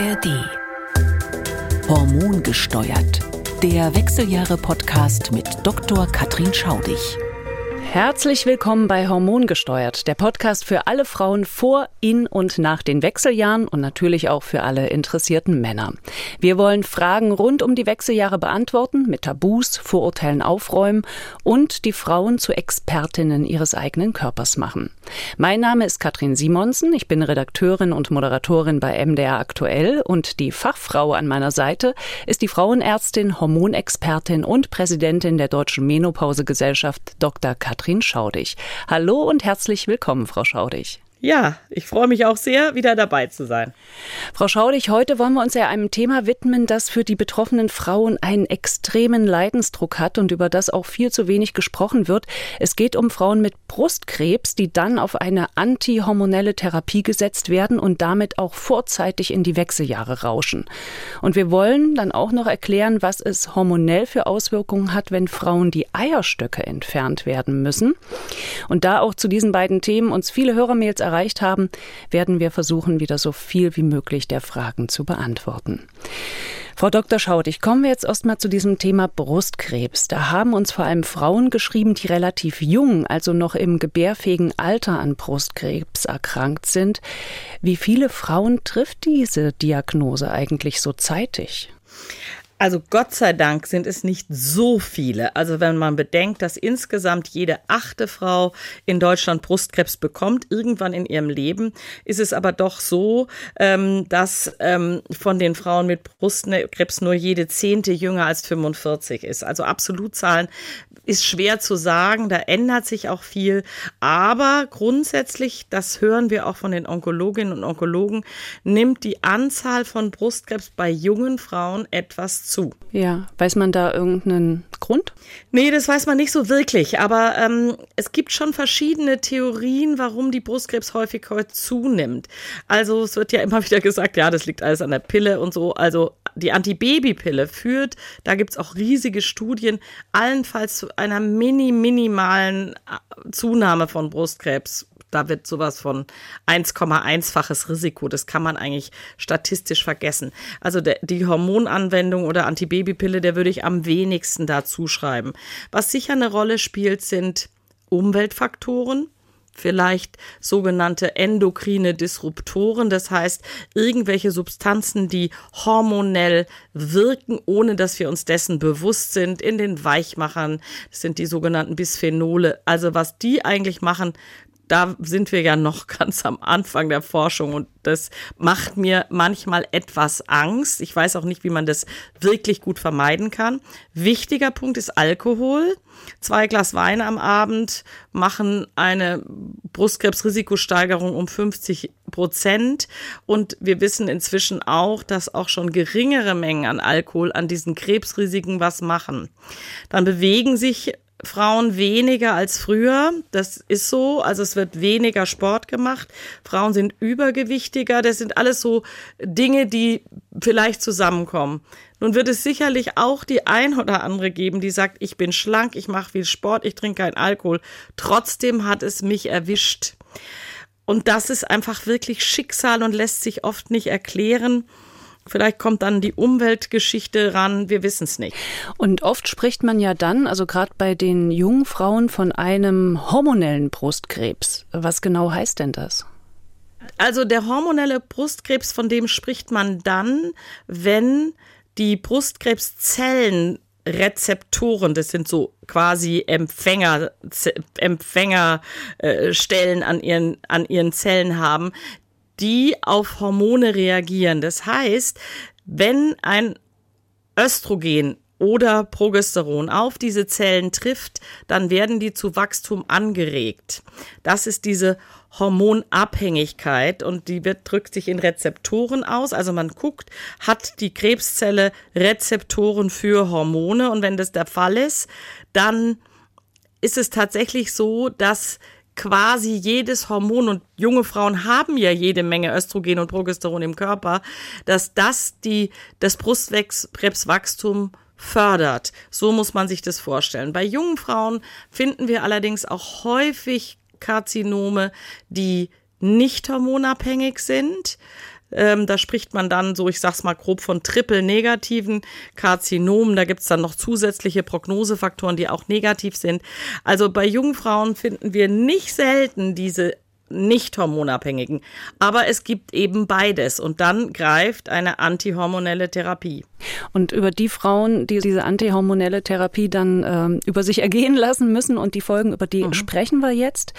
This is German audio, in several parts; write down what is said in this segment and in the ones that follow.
ARD. Hormongesteuert. Der Wechseljahre-Podcast mit Dr. Katrin Schaudig. Herzlich willkommen bei Hormongesteuert, der Podcast für alle Frauen vor, in und nach den Wechseljahren und natürlich auch für alle interessierten Männer. Wir wollen Fragen rund um die Wechseljahre beantworten, mit Tabus, Vorurteilen aufräumen und die Frauen zu Expertinnen ihres eigenen Körpers machen. Mein Name ist Katrin Simonsen, ich bin Redakteurin und Moderatorin bei MDR Aktuell und die Fachfrau an meiner Seite ist die Frauenärztin, Hormonexpertin und Präsidentin der Deutschen Menopausegesellschaft Dr. Katrin Katrin Schaudig. Hallo und herzlich willkommen, Frau Schaudig. Ja, ich freue mich auch sehr, wieder dabei zu sein. Frau Schaudig, heute wollen wir uns ja einem Thema widmen, das für die betroffenen Frauen einen extremen Leidensdruck hat und über das auch viel zu wenig gesprochen wird. Es geht um Frauen mit Brustkrebs, die dann auf eine antihormonelle Therapie gesetzt werden und damit auch vorzeitig in die Wechseljahre rauschen. Und wir wollen dann auch noch erklären, was es hormonell für Auswirkungen hat, wenn Frauen die Eierstöcke entfernt werden müssen. Und da auch zu diesen beiden Themen uns viele Hörermails erreicht haben, werden wir versuchen, wieder so viel wie möglich der Fragen zu beantworten. Frau Dr. Schaudig, kommen wir jetzt erstmal zu diesem Thema Brustkrebs. Da haben uns vor allem Frauen geschrieben, die relativ jung, also noch im gebärfähigen Alter an Brustkrebs erkrankt sind. Wie viele Frauen trifft diese Diagnose eigentlich so zeitig? Also Gott sei Dank sind es nicht so viele. Also wenn man bedenkt, dass insgesamt jede achte Frau in Deutschland Brustkrebs bekommt, irgendwann in ihrem Leben, ist es aber doch so, ähm, dass ähm, von den Frauen mit Brustkrebs nur jede zehnte jünger als 45 ist. Also Absolutzahlen ist schwer zu sagen, da ändert sich auch viel. Aber grundsätzlich, das hören wir auch von den Onkologinnen und Onkologen, nimmt die Anzahl von Brustkrebs bei jungen Frauen etwas zu. Ja, weiß man da irgendeinen Grund? Nee, das weiß man nicht so wirklich. Aber ähm, es gibt schon verschiedene Theorien, warum die Brustkrebshäufigkeit zunimmt. Also es wird ja immer wieder gesagt, ja, das liegt alles an der Pille und so. Also die Antibabypille führt, da gibt es auch riesige Studien, allenfalls zu einer mini, minimalen äh, Zunahme von Brustkrebs da wird sowas von 1,1-faches Risiko. Das kann man eigentlich statistisch vergessen. Also der, die Hormonanwendung oder Antibabypille, der würde ich am wenigsten dazu schreiben. Was sicher eine Rolle spielt, sind Umweltfaktoren vielleicht sogenannte endokrine Disruptoren, das heißt irgendwelche Substanzen, die hormonell wirken, ohne dass wir uns dessen bewusst sind, in den Weichmachern, das sind die sogenannten Bisphenole. Also was die eigentlich machen, da sind wir ja noch ganz am Anfang der Forschung und das macht mir manchmal etwas Angst. Ich weiß auch nicht, wie man das wirklich gut vermeiden kann. Wichtiger Punkt ist Alkohol. Zwei Glas Wein am Abend machen eine Brustkrebsrisikosteigerung um 50 Prozent. Und wir wissen inzwischen auch, dass auch schon geringere Mengen an Alkohol an diesen Krebsrisiken was machen. Dann bewegen sich Frauen weniger als früher. Das ist so. Also es wird weniger Sport gemacht. Frauen sind übergewichtiger. Das sind alles so Dinge, die vielleicht zusammenkommen. Nun wird es sicherlich auch die ein oder andere geben, die sagt, ich bin schlank, ich mache viel Sport, ich trinke keinen Alkohol. Trotzdem hat es mich erwischt. Und das ist einfach wirklich Schicksal und lässt sich oft nicht erklären. Vielleicht kommt dann die Umweltgeschichte ran, wir wissen es nicht. Und oft spricht man ja dann, also gerade bei den jungen Frauen, von einem hormonellen Brustkrebs. Was genau heißt denn das? Also der hormonelle Brustkrebs, von dem spricht man dann, wenn die Brustkrebszellen Rezeptoren, das sind so quasi Empfänger, Empfängerstellen an ihren, an ihren Zellen haben, die auf Hormone reagieren. Das heißt, wenn ein Östrogen oder Progesteron auf diese Zellen trifft, dann werden die zu Wachstum angeregt. Das ist diese Hormonabhängigkeit und die wird, drückt sich in Rezeptoren aus. Also man guckt, hat die Krebszelle Rezeptoren für Hormone und wenn das der Fall ist, dann ist es tatsächlich so, dass quasi jedes Hormon und junge Frauen haben ja jede Menge Östrogen und Progesteron im Körper, dass das die, das Brustkrebswachstum fördert. So muss man sich das vorstellen. Bei jungen Frauen finden wir allerdings auch häufig Karzinome, die nicht hormonabhängig sind. Ähm, da spricht man dann so, ich sag's mal grob, von triple-negativen Karzinomen. Da gibt's dann noch zusätzliche Prognosefaktoren, die auch negativ sind. Also bei jungen Frauen finden wir nicht selten diese nicht hormonabhängigen. Aber es gibt eben beides und dann greift eine antihormonelle Therapie. Und über die Frauen, die diese antihormonelle Therapie dann ähm, über sich ergehen lassen müssen und die Folgen, über die mhm. sprechen wir jetzt.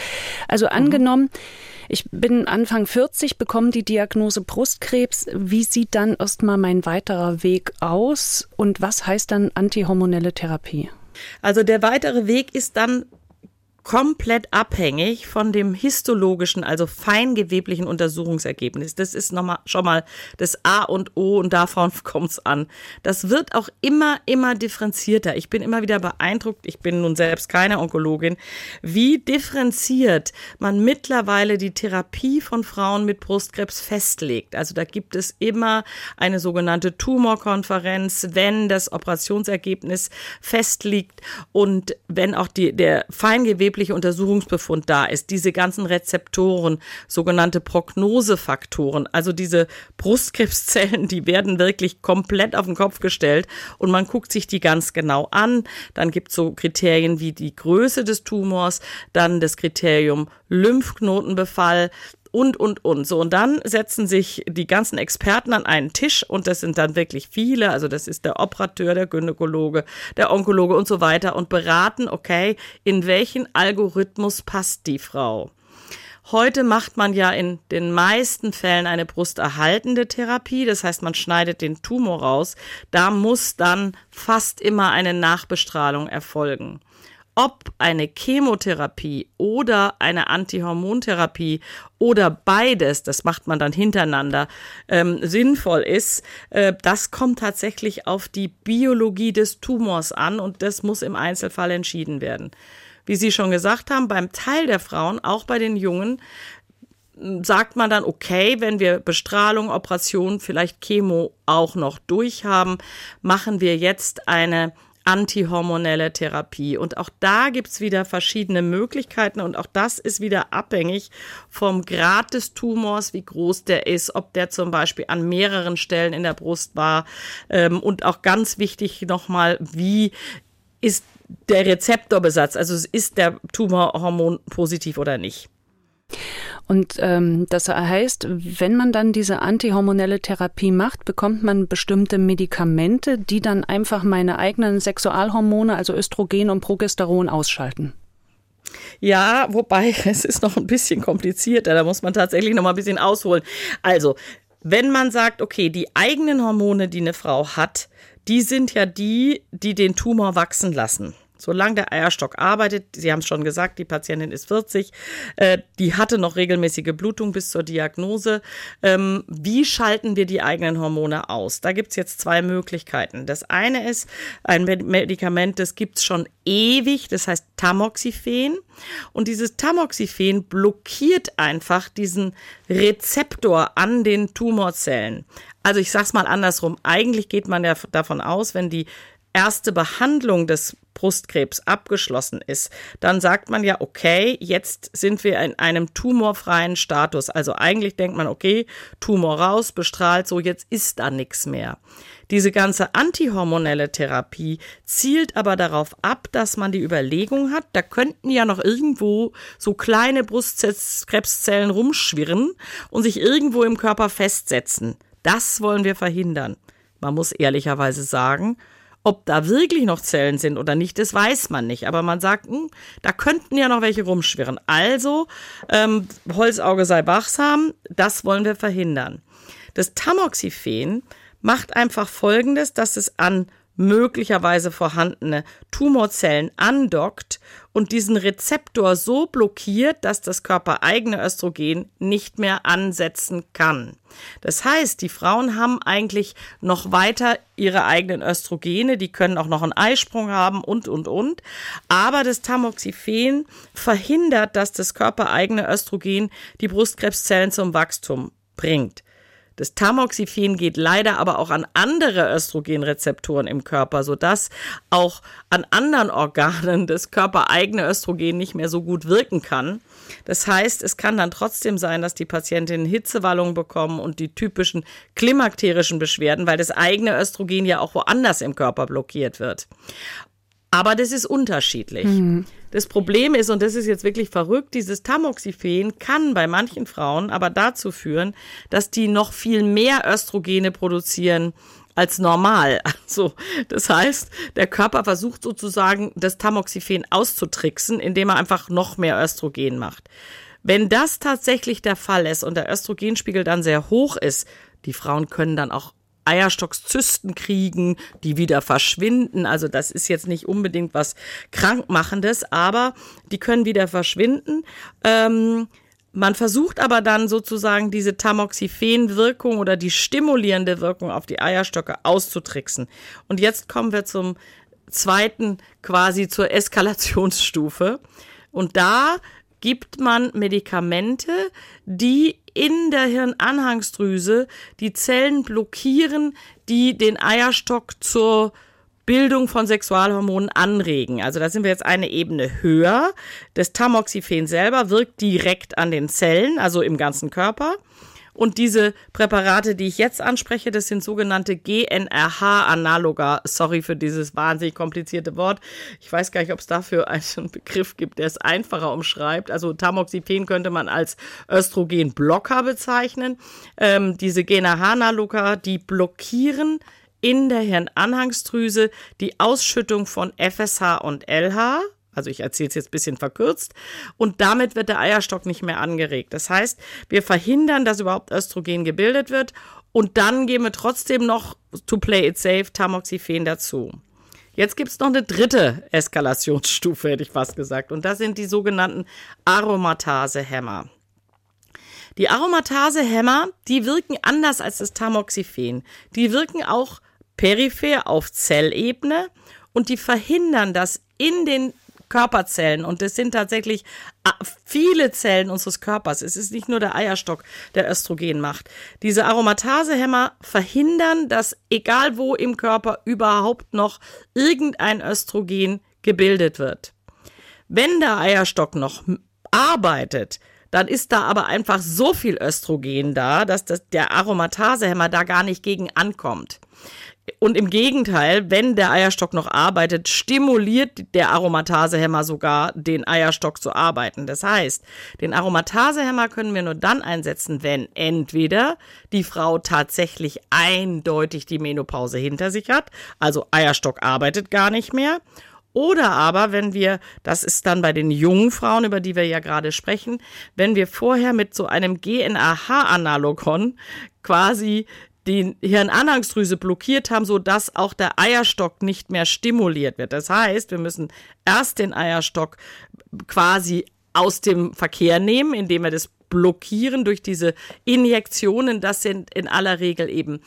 Also mhm. Ich bin Anfang 40, bekomme die Diagnose Brustkrebs. Wie sieht dann erstmal mein weiterer Weg aus und was heißt dann antihormonelle Therapie? Also der weitere Weg ist dann komplett abhängig von dem histologischen, also feingeweblichen Untersuchungsergebnis. Das ist nochmal schon mal das A und O und davon kommt es an. Das wird auch immer, immer differenzierter. Ich bin immer wieder beeindruckt, ich bin nun selbst keine Onkologin, wie differenziert man mittlerweile die Therapie von Frauen mit Brustkrebs festlegt. Also da gibt es immer eine sogenannte Tumorkonferenz, wenn das Operationsergebnis festliegt und wenn auch die, der feingewebliche angebliche Untersuchungsbefund da ist, diese ganzen Rezeptoren, sogenannte Prognosefaktoren, also diese Brustkrebszellen, die werden wirklich komplett auf den Kopf gestellt und man guckt sich die ganz genau an. Dann gibt es so Kriterien wie die Größe des Tumors, dann das Kriterium Lymphknotenbefall, und, und, und. So, und dann setzen sich die ganzen Experten an einen Tisch und das sind dann wirklich viele, also das ist der Operateur, der Gynäkologe, der Onkologe und so weiter und beraten, okay, in welchen Algorithmus passt die Frau. Heute macht man ja in den meisten Fällen eine brusterhaltende Therapie, das heißt, man schneidet den Tumor raus. Da muss dann fast immer eine Nachbestrahlung erfolgen ob eine Chemotherapie oder eine Antihormontherapie oder beides, das macht man dann hintereinander, ähm, sinnvoll ist, äh, das kommt tatsächlich auf die Biologie des Tumors an und das muss im Einzelfall entschieden werden. Wie Sie schon gesagt haben, beim Teil der Frauen, auch bei den Jungen, sagt man dann, okay, wenn wir Bestrahlung, Operation, vielleicht Chemo auch noch durchhaben, machen wir jetzt eine antihormonelle Therapie. Und auch da gibt's wieder verschiedene Möglichkeiten und auch das ist wieder abhängig vom Grad des Tumors, wie groß der ist, ob der zum Beispiel an mehreren Stellen in der Brust war ähm, und auch ganz wichtig nochmal, wie ist der Rezeptorbesatz, also ist der Tumorhormon positiv oder nicht. Und ähm, das heißt, wenn man dann diese antihormonelle Therapie macht, bekommt man bestimmte Medikamente, die dann einfach meine eigenen Sexualhormone, also Östrogen und Progesteron, ausschalten. Ja, wobei es ist noch ein bisschen komplizierter. Da muss man tatsächlich noch mal ein bisschen ausholen. Also, wenn man sagt, okay, die eigenen Hormone, die eine Frau hat, die sind ja die, die den Tumor wachsen lassen. Solange der Eierstock arbeitet, Sie haben es schon gesagt, die Patientin ist 40, äh, die hatte noch regelmäßige Blutung bis zur Diagnose. Ähm, wie schalten wir die eigenen Hormone aus? Da gibt es jetzt zwei Möglichkeiten. Das eine ist ein Medikament, das gibt es schon ewig, das heißt Tamoxifen. Und dieses Tamoxifen blockiert einfach diesen Rezeptor an den Tumorzellen. Also ich sage es mal andersrum. Eigentlich geht man ja davon aus, wenn die erste Behandlung des Brustkrebs abgeschlossen ist, dann sagt man ja, okay, jetzt sind wir in einem tumorfreien Status. Also eigentlich denkt man, okay, Tumor raus, bestrahlt, so jetzt ist da nichts mehr. Diese ganze antihormonelle Therapie zielt aber darauf ab, dass man die Überlegung hat, da könnten ja noch irgendwo so kleine Brustkrebszellen rumschwirren und sich irgendwo im Körper festsetzen. Das wollen wir verhindern. Man muss ehrlicherweise sagen, ob da wirklich noch Zellen sind oder nicht, das weiß man nicht. Aber man sagt, hm, da könnten ja noch welche rumschwirren. Also, ähm, Holzauge sei wachsam, das wollen wir verhindern. Das Tamoxifen macht einfach Folgendes, dass es an möglicherweise vorhandene Tumorzellen andockt und diesen Rezeptor so blockiert, dass das körpereigene Östrogen nicht mehr ansetzen kann. Das heißt, die Frauen haben eigentlich noch weiter ihre eigenen Östrogene, die können auch noch einen Eisprung haben und, und, und. Aber das Tamoxifen verhindert, dass das körpereigene Östrogen die Brustkrebszellen zum Wachstum bringt. Das Tamoxifen geht leider aber auch an andere Östrogenrezeptoren im Körper, sodass auch an anderen Organen das körpereigene Östrogen nicht mehr so gut wirken kann. Das heißt, es kann dann trotzdem sein, dass die Patientinnen Hitzewallungen bekommen und die typischen klimakterischen Beschwerden, weil das eigene Östrogen ja auch woanders im Körper blockiert wird. Aber das ist unterschiedlich. Mhm. Das Problem ist, und das ist jetzt wirklich verrückt, dieses Tamoxifen kann bei manchen Frauen aber dazu führen, dass die noch viel mehr Östrogene produzieren als normal. Also, das heißt, der Körper versucht sozusagen, das Tamoxifen auszutricksen, indem er einfach noch mehr Östrogen macht. Wenn das tatsächlich der Fall ist und der Östrogenspiegel dann sehr hoch ist, die Frauen können dann auch Eierstockszysten kriegen, die wieder verschwinden. Also das ist jetzt nicht unbedingt was Krankmachendes, aber die können wieder verschwinden. Ähm, man versucht aber dann sozusagen diese Tamoxifen-Wirkung oder die stimulierende Wirkung auf die Eierstöcke auszutricksen. Und jetzt kommen wir zum zweiten, quasi zur Eskalationsstufe. Und da gibt man Medikamente, die in der Hirnanhangsdrüse die Zellen blockieren, die den Eierstock zur Bildung von Sexualhormonen anregen. Also da sind wir jetzt eine Ebene höher. Das Tamoxifen selber wirkt direkt an den Zellen, also im ganzen Körper. Und diese Präparate, die ich jetzt anspreche, das sind sogenannte GNRH-Analoga. Sorry für dieses wahnsinnig komplizierte Wort. Ich weiß gar nicht, ob es dafür einen Begriff gibt, der es einfacher umschreibt. Also Tamoxifen könnte man als Östrogenblocker bezeichnen. Ähm, diese GNRH-Analoga, die blockieren in der Hirnanhangsdrüse die Ausschüttung von FSH und LH, also ich erzähle es jetzt ein bisschen verkürzt. Und damit wird der Eierstock nicht mehr angeregt. Das heißt, wir verhindern, dass überhaupt Östrogen gebildet wird. Und dann geben wir trotzdem noch, to play it safe, Tamoxifen dazu. Jetzt gibt es noch eine dritte Eskalationsstufe, hätte ich fast gesagt. Und das sind die sogenannten Aromatasehämmer. Die Aromatasehämmer, die wirken anders als das Tamoxifen. Die wirken auch peripher auf Zellebene und die verhindern, dass in den Körperzellen und es sind tatsächlich ah, viele Zellen unseres Körpers. Es ist nicht nur der Eierstock, der Östrogen macht. Diese Aromatasehämmer verhindern, dass egal wo im Körper überhaupt noch irgendein Östrogen gebildet wird. Wenn der Eierstock noch arbeitet, dann ist da aber einfach so viel Östrogen da, dass das, der Aromatasehämmer da gar nicht gegen ankommt. Und im Gegenteil, wenn der Eierstock noch arbeitet, stimuliert der Aromatasehemmer sogar den Eierstock zu arbeiten. Das heißt, den Aromatasehemmer können wir nur dann einsetzen, wenn entweder die Frau tatsächlich eindeutig die Menopause hinter sich hat, also Eierstock arbeitet gar nicht mehr, oder aber, wenn wir, das ist dann bei den jungen Frauen, über die wir ja gerade sprechen, wenn wir vorher mit so einem GNAH-Analogon quasi die Hirnanhangsdrüse blockiert haben, so dass auch der Eierstock nicht mehr stimuliert wird. Das heißt, wir müssen erst den Eierstock quasi aus dem Verkehr nehmen, indem wir das blockieren durch diese Injektionen. Das sind in aller Regel eben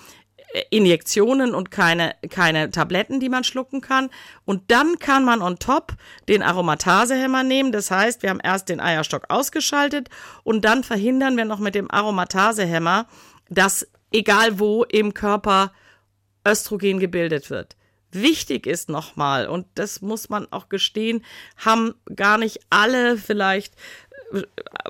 äh, Injektionen und keine, keine Tabletten, die man schlucken kann. Und dann kann man on top den Aromatasehemmer nehmen. Das heißt, wir haben erst den Eierstock ausgeschaltet und dann verhindern wir noch mit dem Aromatasehemmer, dass egal wo im Körper Östrogen gebildet wird. Wichtig ist nochmal, und das muss man auch gestehen, haben gar nicht alle vielleicht äh,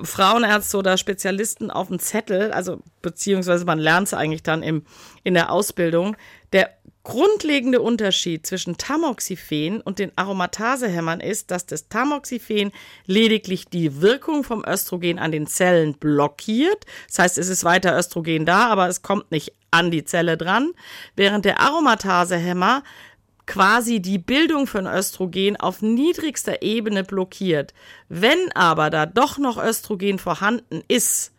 Frauenärzte oder Spezialisten auf dem Zettel, also beziehungsweise man lernt es eigentlich dann im, in der Ausbildung. Der grundlegende Unterschied zwischen Tamoxifen und den Aromatasehämmern ist, dass das Tamoxifen lediglich die Wirkung vom Östrogen an den Zellen blockiert. Das heißt, es ist weiter Östrogen da, aber es kommt nicht an die Zelle dran, während der Aromatasehämmer quasi die Bildung von Östrogen auf niedrigster Ebene blockiert. Wenn aber da doch noch Östrogen vorhanden ist,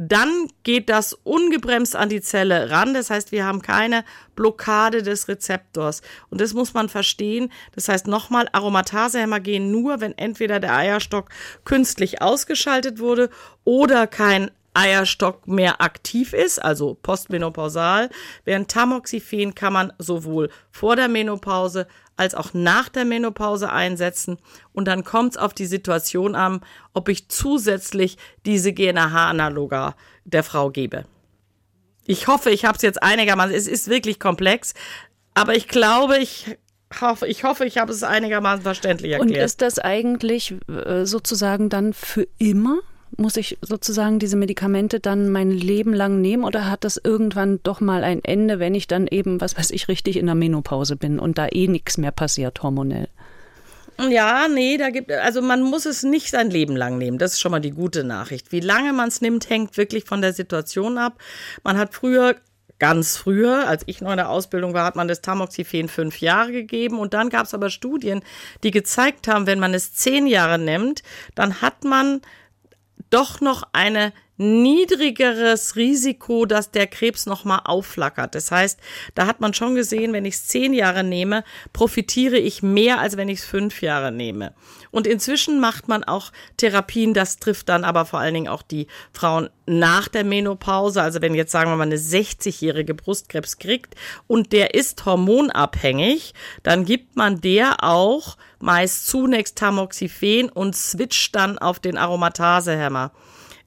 dann geht das ungebremst an die Zelle ran. Das heißt, wir haben keine Blockade des Rezeptors. Und das muss man verstehen. Das heißt nochmal, Aromatasehämmer gehen nur, wenn entweder der Eierstock künstlich ausgeschaltet wurde oder kein Eierstock mehr aktiv ist, also postmenopausal, während Tamoxifen kann man sowohl vor der Menopause als auch nach der Menopause einsetzen. Und dann kommt es auf die Situation an, ob ich zusätzlich diese GNAH-Analoga der Frau gebe. Ich hoffe, ich habe es jetzt einigermaßen. Es ist wirklich komplex, aber ich glaube, ich hoffe, ich hoffe, ich habe es einigermaßen verständlich erklärt. Und ist das eigentlich äh, sozusagen dann für immer? Muss ich sozusagen diese Medikamente dann mein Leben lang nehmen oder hat das irgendwann doch mal ein Ende, wenn ich dann eben, was weiß ich, richtig in der Menopause bin und da eh nichts mehr passiert hormonell? Ja, nee, da gibt also man muss es nicht sein Leben lang nehmen. Das ist schon mal die gute Nachricht. Wie lange man es nimmt, hängt wirklich von der Situation ab. Man hat früher ganz früher, als ich noch in der Ausbildung war, hat man das Tamoxifen fünf Jahre gegeben und dann gab es aber Studien, die gezeigt haben, wenn man es zehn Jahre nimmt, dann hat man doch noch eine niedrigeres Risiko, dass der Krebs nochmal aufflackert. Das heißt, da hat man schon gesehen, wenn ich es zehn Jahre nehme, profitiere ich mehr, als wenn ich es fünf Jahre nehme. Und inzwischen macht man auch Therapien, das trifft dann aber vor allen Dingen auch die Frauen nach der Menopause. Also wenn jetzt sagen wir mal eine 60-jährige Brustkrebs kriegt und der ist hormonabhängig, dann gibt man der auch meist zunächst Tamoxifen und switcht dann auf den Aromatasehemmer.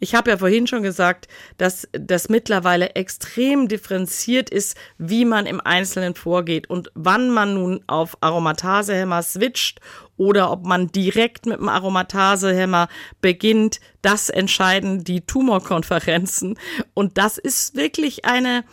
Ich habe ja vorhin schon gesagt, dass das mittlerweile extrem differenziert ist, wie man im Einzelnen vorgeht und wann man nun auf Aromatasehemmer switcht oder ob man direkt mit dem Aromatasehemmer beginnt. Das entscheiden die Tumorkonferenzen. Und das ist wirklich eine,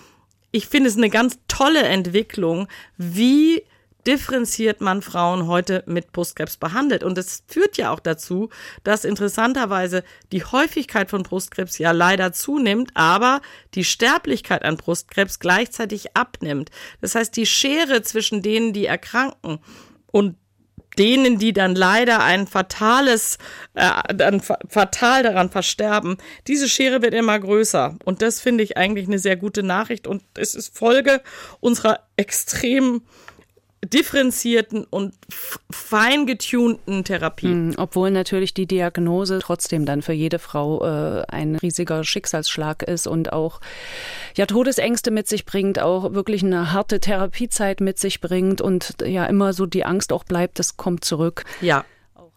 ich finde es eine ganz tolle Entwicklung, wie differenziert man Frauen heute mit Brustkrebs behandelt. Und es führt ja auch dazu, dass interessanterweise die Häufigkeit von Brustkrebs ja leider zunimmt, aber die Sterblichkeit an Brustkrebs gleichzeitig abnimmt. Das heißt, die Schere zwischen denen, die erkranken und denen, die dann leider ein fatales, äh, dann fatal daran versterben, diese Schere wird immer größer. Und das finde ich eigentlich eine sehr gute Nachricht und es ist Folge unserer extremen differenzierten und fein getunten Therapie. Mhm, obwohl natürlich die Diagnose trotzdem dann für jede Frau äh, ein riesiger Schicksalsschlag ist und auch ja Todesängste mit sich bringt, auch wirklich eine harte Therapiezeit mit sich bringt und ja immer so die Angst auch bleibt, das kommt zurück. Ja,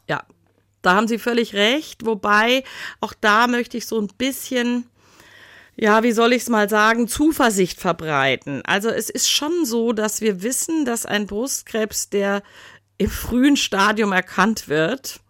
ja. Da haben Sie völlig recht, wobei auch da möchte ich so ein bisschen ja, wie soll ich es mal sagen, Zuversicht verbreiten. Also es ist schon so, dass wir wissen, dass ein Brustkrebs, der im frühen Stadium erkannt wird,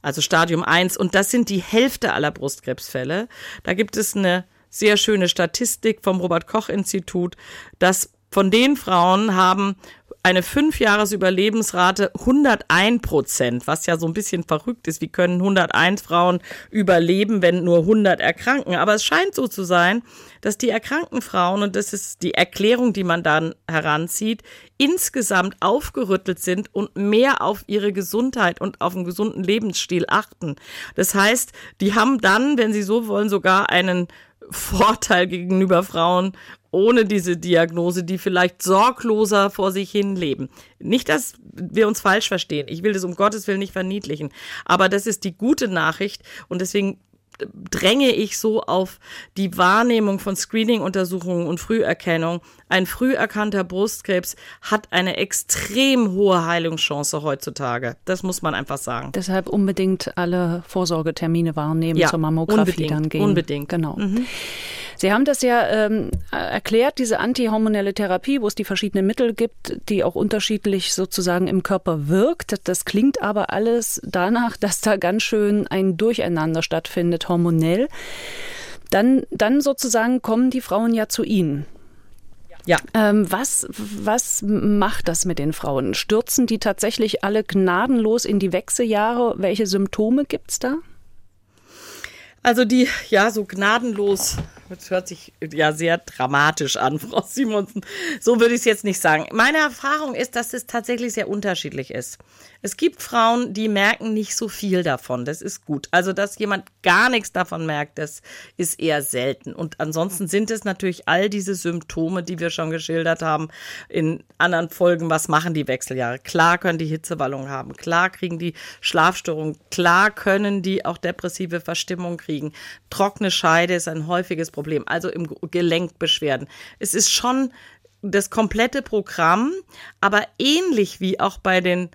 also Stadium 1, und das sind die Hälfte aller Brustkrebsfälle, da gibt es eine sehr schöne Statistik vom Robert Koch Institut, dass von den Frauen haben eine Fünfjahresüberlebensrate 101 Prozent, was ja so ein bisschen verrückt ist. Wie können 101 Frauen überleben, wenn nur 100 erkranken? Aber es scheint so zu sein, dass die erkrankten Frauen, und das ist die Erklärung, die man dann heranzieht, insgesamt aufgerüttelt sind und mehr auf ihre Gesundheit und auf einen gesunden Lebensstil achten. Das heißt, die haben dann, wenn sie so wollen, sogar einen Vorteil gegenüber Frauen ohne diese Diagnose, die vielleicht sorgloser vor sich hin leben. Nicht, dass wir uns falsch verstehen. Ich will das um Gottes Willen nicht verniedlichen. Aber das ist die gute Nachricht und deswegen dränge ich so auf die Wahrnehmung von Screening-Untersuchungen und Früherkennung. Ein früh erkannter Brustkrebs hat eine extrem hohe Heilungschance heutzutage. Das muss man einfach sagen. Deshalb unbedingt alle Vorsorgetermine wahrnehmen, ja, zur Mammographie unbedingt, dann gehen. Unbedingt. Genau. Mhm. Sie haben das ja ähm, erklärt, diese antihormonelle Therapie, wo es die verschiedenen Mittel gibt, die auch unterschiedlich sozusagen im Körper wirkt. Das klingt aber alles danach, dass da ganz schön ein Durcheinander stattfindet, hormonell. Dann, dann sozusagen kommen die Frauen ja zu Ihnen. Ja. Ähm, was, was macht das mit den Frauen? Stürzen die tatsächlich alle gnadenlos in die Wechseljahre? Welche Symptome gibt es da? Also die, ja, so gnadenlos das hört sich ja sehr dramatisch an, Frau Simonsen. So würde ich es jetzt nicht sagen. Meine Erfahrung ist, dass es tatsächlich sehr unterschiedlich ist. Es gibt Frauen, die merken nicht so viel davon. Das ist gut. Also, dass jemand gar nichts davon merkt, das ist eher selten. Und ansonsten sind es natürlich all diese Symptome, die wir schon geschildert haben in anderen Folgen. Was machen die Wechseljahre? Klar können die Hitzewallung haben. Klar kriegen die Schlafstörungen. Klar können die auch depressive Verstimmung kriegen. Trockene Scheide ist ein häufiges Problem. Problem, also im Gelenkbeschwerden. Es ist schon das komplette Programm, aber ähnlich wie auch bei den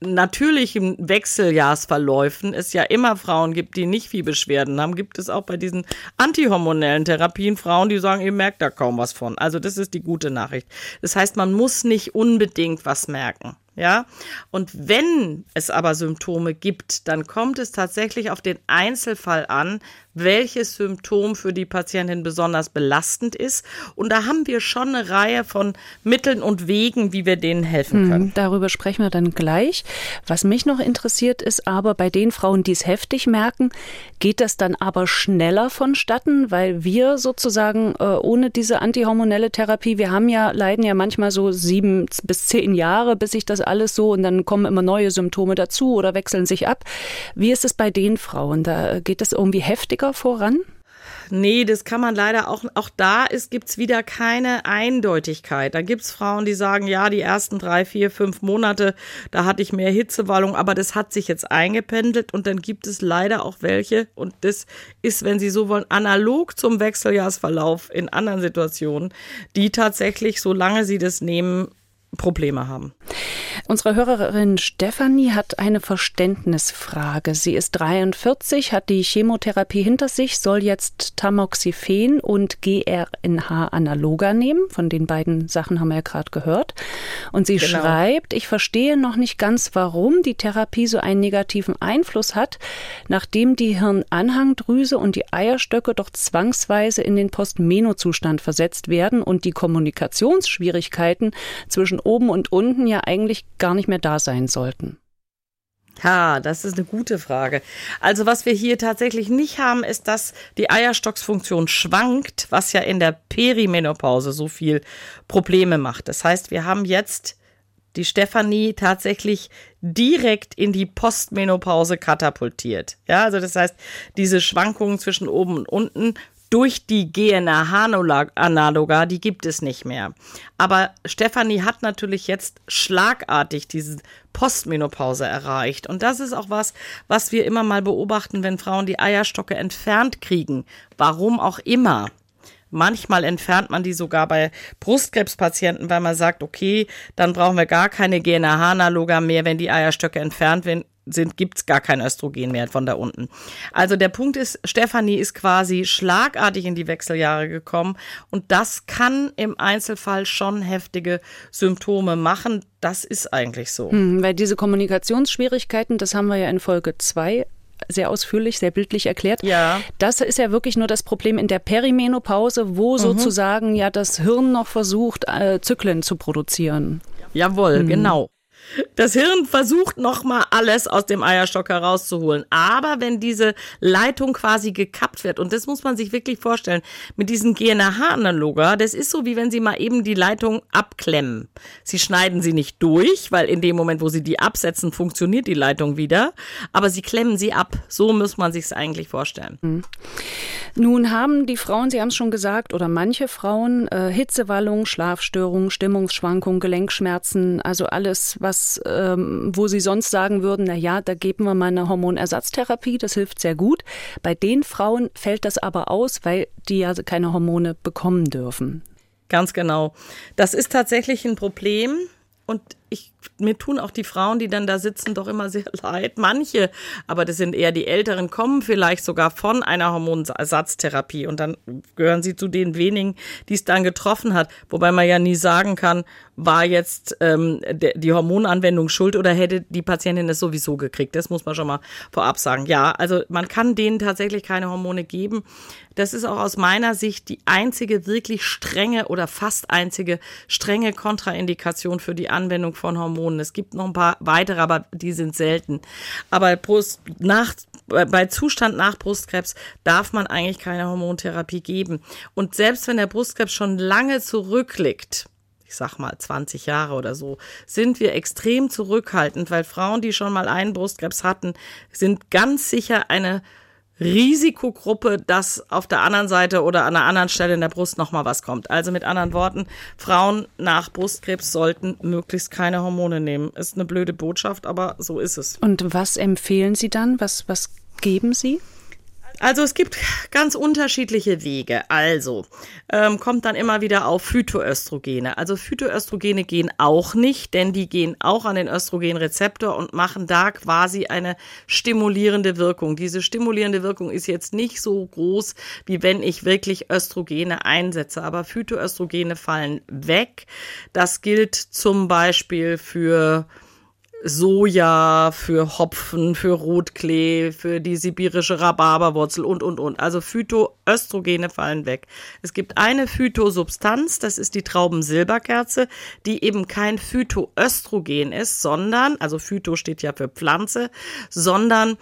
natürlichen Wechseljahrsverläufen es ja immer Frauen gibt, die nicht viel Beschwerden haben, gibt es auch bei diesen antihormonellen Therapien Frauen, die sagen, ihr merkt da kaum was von. Also das ist die gute Nachricht. Das heißt, man muss nicht unbedingt was merken. Ja, und wenn es aber Symptome gibt, dann kommt es tatsächlich auf den Einzelfall an, welches Symptom für die Patientin besonders belastend ist. Und da haben wir schon eine Reihe von Mitteln und Wegen, wie wir denen helfen hm, können. Darüber sprechen wir dann gleich. Was mich noch interessiert ist aber bei den Frauen, die es heftig merken, geht das dann aber schneller vonstatten, weil wir sozusagen äh, ohne diese antihormonelle Therapie, wir haben ja, leiden ja manchmal so sieben bis zehn Jahre, bis sich das alles so und dann kommen immer neue Symptome dazu oder wechseln sich ab. Wie ist es bei den Frauen? Da geht das irgendwie heftiger voran? Nee, das kann man leider auch, auch da ist, gibt's wieder keine Eindeutigkeit. Da gibt's Frauen, die sagen, ja, die ersten drei, vier, fünf Monate, da hatte ich mehr Hitzewallung, aber das hat sich jetzt eingependelt und dann gibt es leider auch welche und das ist, wenn Sie so wollen, analog zum Wechseljahrsverlauf in anderen Situationen, die tatsächlich, solange sie das nehmen, Probleme haben. Unsere Hörerin Stefanie hat eine Verständnisfrage. Sie ist 43, hat die Chemotherapie hinter sich, soll jetzt Tamoxifen und GRNH-Analoga nehmen. Von den beiden Sachen haben wir ja gerade gehört. Und sie genau. schreibt, ich verstehe noch nicht ganz, warum die Therapie so einen negativen Einfluss hat, nachdem die Hirnanhangdrüse und die Eierstöcke doch zwangsweise in den Postmeno-Zustand versetzt werden und die Kommunikationsschwierigkeiten zwischen oben und unten ja eigentlich gar nicht mehr da sein sollten? Ja, das ist eine gute Frage. Also was wir hier tatsächlich nicht haben, ist, dass die Eierstocksfunktion schwankt, was ja in der Perimenopause so viel Probleme macht. Das heißt, wir haben jetzt die Stefanie tatsächlich direkt in die Postmenopause katapultiert. Ja, also das heißt, diese Schwankungen zwischen oben und unten durch die GNRH-Analoga, die gibt es nicht mehr. Aber Stefanie hat natürlich jetzt schlagartig diese Postmenopause erreicht. Und das ist auch was, was wir immer mal beobachten, wenn Frauen die Eierstocke entfernt kriegen. Warum auch immer. Manchmal entfernt man die sogar bei Brustkrebspatienten, weil man sagt, okay, dann brauchen wir gar keine GNRH-Analoga mehr, wenn die Eierstöcke entfernt sind, gibt es gar kein Östrogen mehr von da unten. Also der Punkt ist, Stefanie ist quasi schlagartig in die Wechseljahre gekommen und das kann im Einzelfall schon heftige Symptome machen. Das ist eigentlich so. Hm, weil diese Kommunikationsschwierigkeiten, das haben wir ja in Folge 2 sehr ausführlich, sehr bildlich erklärt. Ja. Das ist ja wirklich nur das Problem in der Perimenopause, wo mhm. sozusagen ja das Hirn noch versucht, äh, Zyklen zu produzieren. Jawohl, mhm. genau. Das Hirn versucht nochmal alles aus dem Eierstock herauszuholen. Aber wenn diese Leitung quasi gekappt wird, und das muss man sich wirklich vorstellen, mit diesen GNRH-Analoga, das ist so wie wenn Sie mal eben die Leitung abklemmen. Sie schneiden sie nicht durch, weil in dem Moment, wo Sie die absetzen, funktioniert die Leitung wieder. Aber Sie klemmen sie ab. So muss man sich es eigentlich vorstellen. Mhm. Nun haben die Frauen, Sie haben es schon gesagt, oder manche Frauen äh, Hitzewallung, Schlafstörungen, Stimmungsschwankungen, Gelenkschmerzen, also alles, was, ähm, wo Sie sonst sagen würden, na ja, da geben wir mal eine Hormonersatztherapie, das hilft sehr gut. Bei den Frauen fällt das aber aus, weil die ja keine Hormone bekommen dürfen. Ganz genau. Das ist tatsächlich ein Problem. Und ich, mir tun auch die Frauen, die dann da sitzen, doch immer sehr leid. Manche, aber das sind eher die Älteren, kommen vielleicht sogar von einer Hormonersatztherapie und dann gehören sie zu den wenigen, die es dann getroffen hat. Wobei man ja nie sagen kann, war jetzt ähm, die Hormonanwendung schuld oder hätte die Patientin es sowieso gekriegt. Das muss man schon mal vorab sagen. Ja, also man kann denen tatsächlich keine Hormone geben. Das ist auch aus meiner Sicht die einzige wirklich strenge oder fast einzige strenge Kontraindikation für die Anwendung von Hormonen. Es gibt noch ein paar weitere, aber die sind selten. Aber Brust, nach, bei Zustand nach Brustkrebs darf man eigentlich keine Hormontherapie geben. Und selbst wenn der Brustkrebs schon lange zurückliegt, ich sag mal 20 Jahre oder so, sind wir extrem zurückhaltend, weil Frauen, die schon mal einen Brustkrebs hatten, sind ganz sicher eine Risikogruppe, dass auf der anderen Seite oder an einer anderen Stelle in der Brust nochmal was kommt. Also mit anderen Worten, Frauen nach Brustkrebs sollten möglichst keine Hormone nehmen. Ist eine blöde Botschaft, aber so ist es. Und was empfehlen Sie dann? Was, was geben Sie? Also es gibt ganz unterschiedliche Wege. Also ähm, kommt dann immer wieder auf Phytoöstrogene. Also Phytoöstrogene gehen auch nicht, denn die gehen auch an den Östrogenrezeptor und machen da quasi eine stimulierende Wirkung. Diese stimulierende Wirkung ist jetzt nicht so groß, wie wenn ich wirklich Östrogene einsetze. Aber Phytoöstrogene fallen weg. Das gilt zum Beispiel für Soja, für Hopfen, für Rotklee, für die sibirische Rhabarberwurzel und, und, und. Also Phytoöstrogene fallen weg. Es gibt eine Phytosubstanz, das ist die Traubensilberkerze, die eben kein Phytoöstrogen ist, sondern, also Phyto steht ja für Pflanze, sondern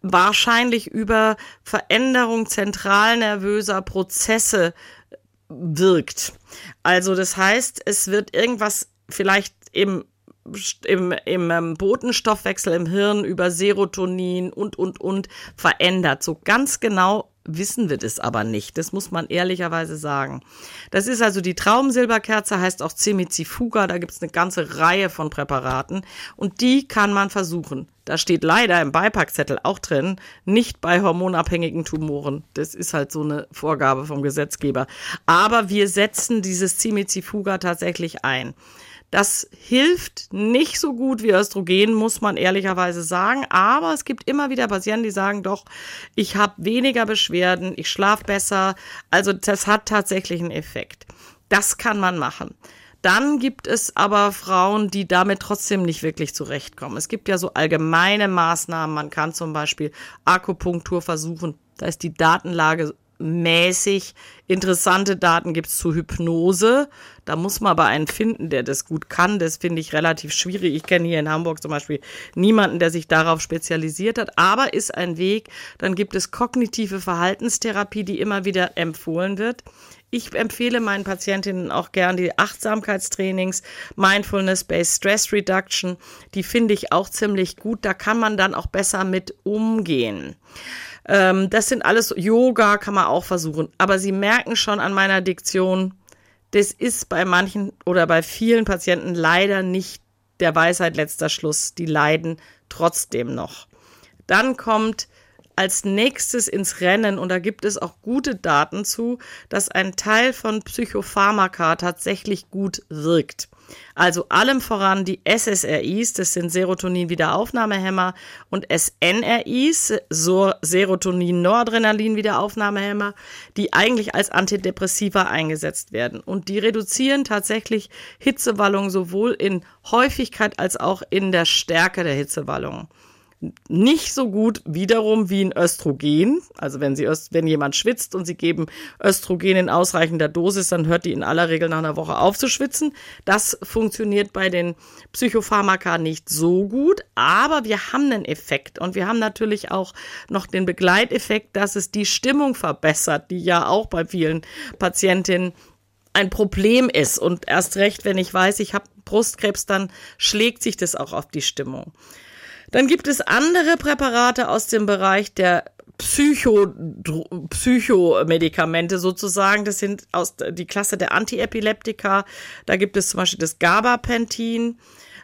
wahrscheinlich über Veränderung zentralnervöser Prozesse wirkt. Also das heißt, es wird irgendwas vielleicht im im, im ähm, Botenstoffwechsel im Hirn über Serotonin und, und, und verändert. So ganz genau wissen wir das aber nicht. Das muss man ehrlicherweise sagen. Das ist also die Traumsilberkerze, heißt auch Cemizifuga. Da gibt es eine ganze Reihe von Präparaten und die kann man versuchen. Da steht leider im Beipackzettel auch drin, nicht bei hormonabhängigen Tumoren. Das ist halt so eine Vorgabe vom Gesetzgeber. Aber wir setzen dieses Cimizifuga tatsächlich ein. Das hilft nicht so gut wie Östrogen, muss man ehrlicherweise sagen. Aber es gibt immer wieder Patienten, die sagen, doch, ich habe weniger Beschwerden, ich schlafe besser. Also das hat tatsächlich einen Effekt. Das kann man machen. Dann gibt es aber Frauen, die damit trotzdem nicht wirklich zurechtkommen. Es gibt ja so allgemeine Maßnahmen. Man kann zum Beispiel Akupunktur versuchen. Da ist die Datenlage mäßig. Interessante Daten gibt's zu Hypnose. Da muss man aber einen finden, der das gut kann. Das finde ich relativ schwierig. Ich kenne hier in Hamburg zum Beispiel niemanden, der sich darauf spezialisiert hat, aber ist ein Weg. Dann gibt es kognitive Verhaltenstherapie, die immer wieder empfohlen wird. Ich empfehle meinen Patientinnen auch gern die Achtsamkeitstrainings, Mindfulness-Based Stress Reduction. Die finde ich auch ziemlich gut. Da kann man dann auch besser mit umgehen. Ähm, das sind alles Yoga, kann man auch versuchen. Aber Sie merken schon an meiner Diktion, das ist bei manchen oder bei vielen Patienten leider nicht der Weisheit letzter Schluss. Die leiden trotzdem noch. Dann kommt als nächstes ins Rennen, und da gibt es auch gute Daten zu, dass ein Teil von Psychopharmaka tatsächlich gut wirkt. Also allem voran die SSRIs, das sind Serotonin-Wiederaufnahmehämmer und SNRIs, so Serotonin-Noradrenalin-Wiederaufnahmehämmer, die eigentlich als Antidepressiva eingesetzt werden. Und die reduzieren tatsächlich Hitzewallungen sowohl in Häufigkeit als auch in der Stärke der Hitzewallungen nicht so gut wiederum wie ein Östrogen. Also wenn sie wenn jemand schwitzt und sie geben Östrogen in ausreichender Dosis, dann hört die in aller Regel nach einer Woche auf zu schwitzen. Das funktioniert bei den Psychopharmaka nicht so gut, aber wir haben einen Effekt und wir haben natürlich auch noch den Begleiteffekt, dass es die Stimmung verbessert, die ja auch bei vielen Patientinnen ein Problem ist und erst recht, wenn ich weiß, ich habe Brustkrebs, dann schlägt sich das auch auf die Stimmung. Dann gibt es andere Präparate aus dem Bereich der Psycho, Psychomedikamente sozusagen. Das sind aus die Klasse der Antiepileptika. Da gibt es zum Beispiel das Gabapentin.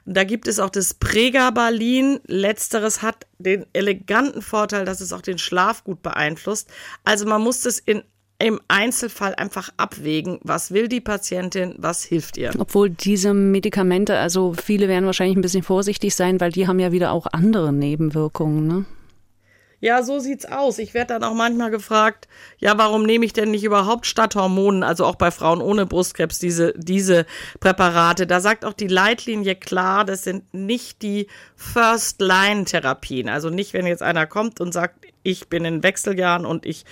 Da gibt es auch das Pregabalin. Letzteres hat den eleganten Vorteil, dass es auch den Schlaf gut beeinflusst. Also man muss das in im Einzelfall einfach abwägen, was will die Patientin, was hilft ihr. Obwohl diese Medikamente, also viele werden wahrscheinlich ein bisschen vorsichtig sein, weil die haben ja wieder auch andere Nebenwirkungen, ne? Ja, so sieht's aus. Ich werde dann auch manchmal gefragt, ja, warum nehme ich denn nicht überhaupt statt Hormonen, also auch bei Frauen ohne Brustkrebs, diese, diese Präparate? Da sagt auch die Leitlinie klar, das sind nicht die First-Line-Therapien. Also nicht, wenn jetzt einer kommt und sagt, ich bin in Wechseljahren und ich,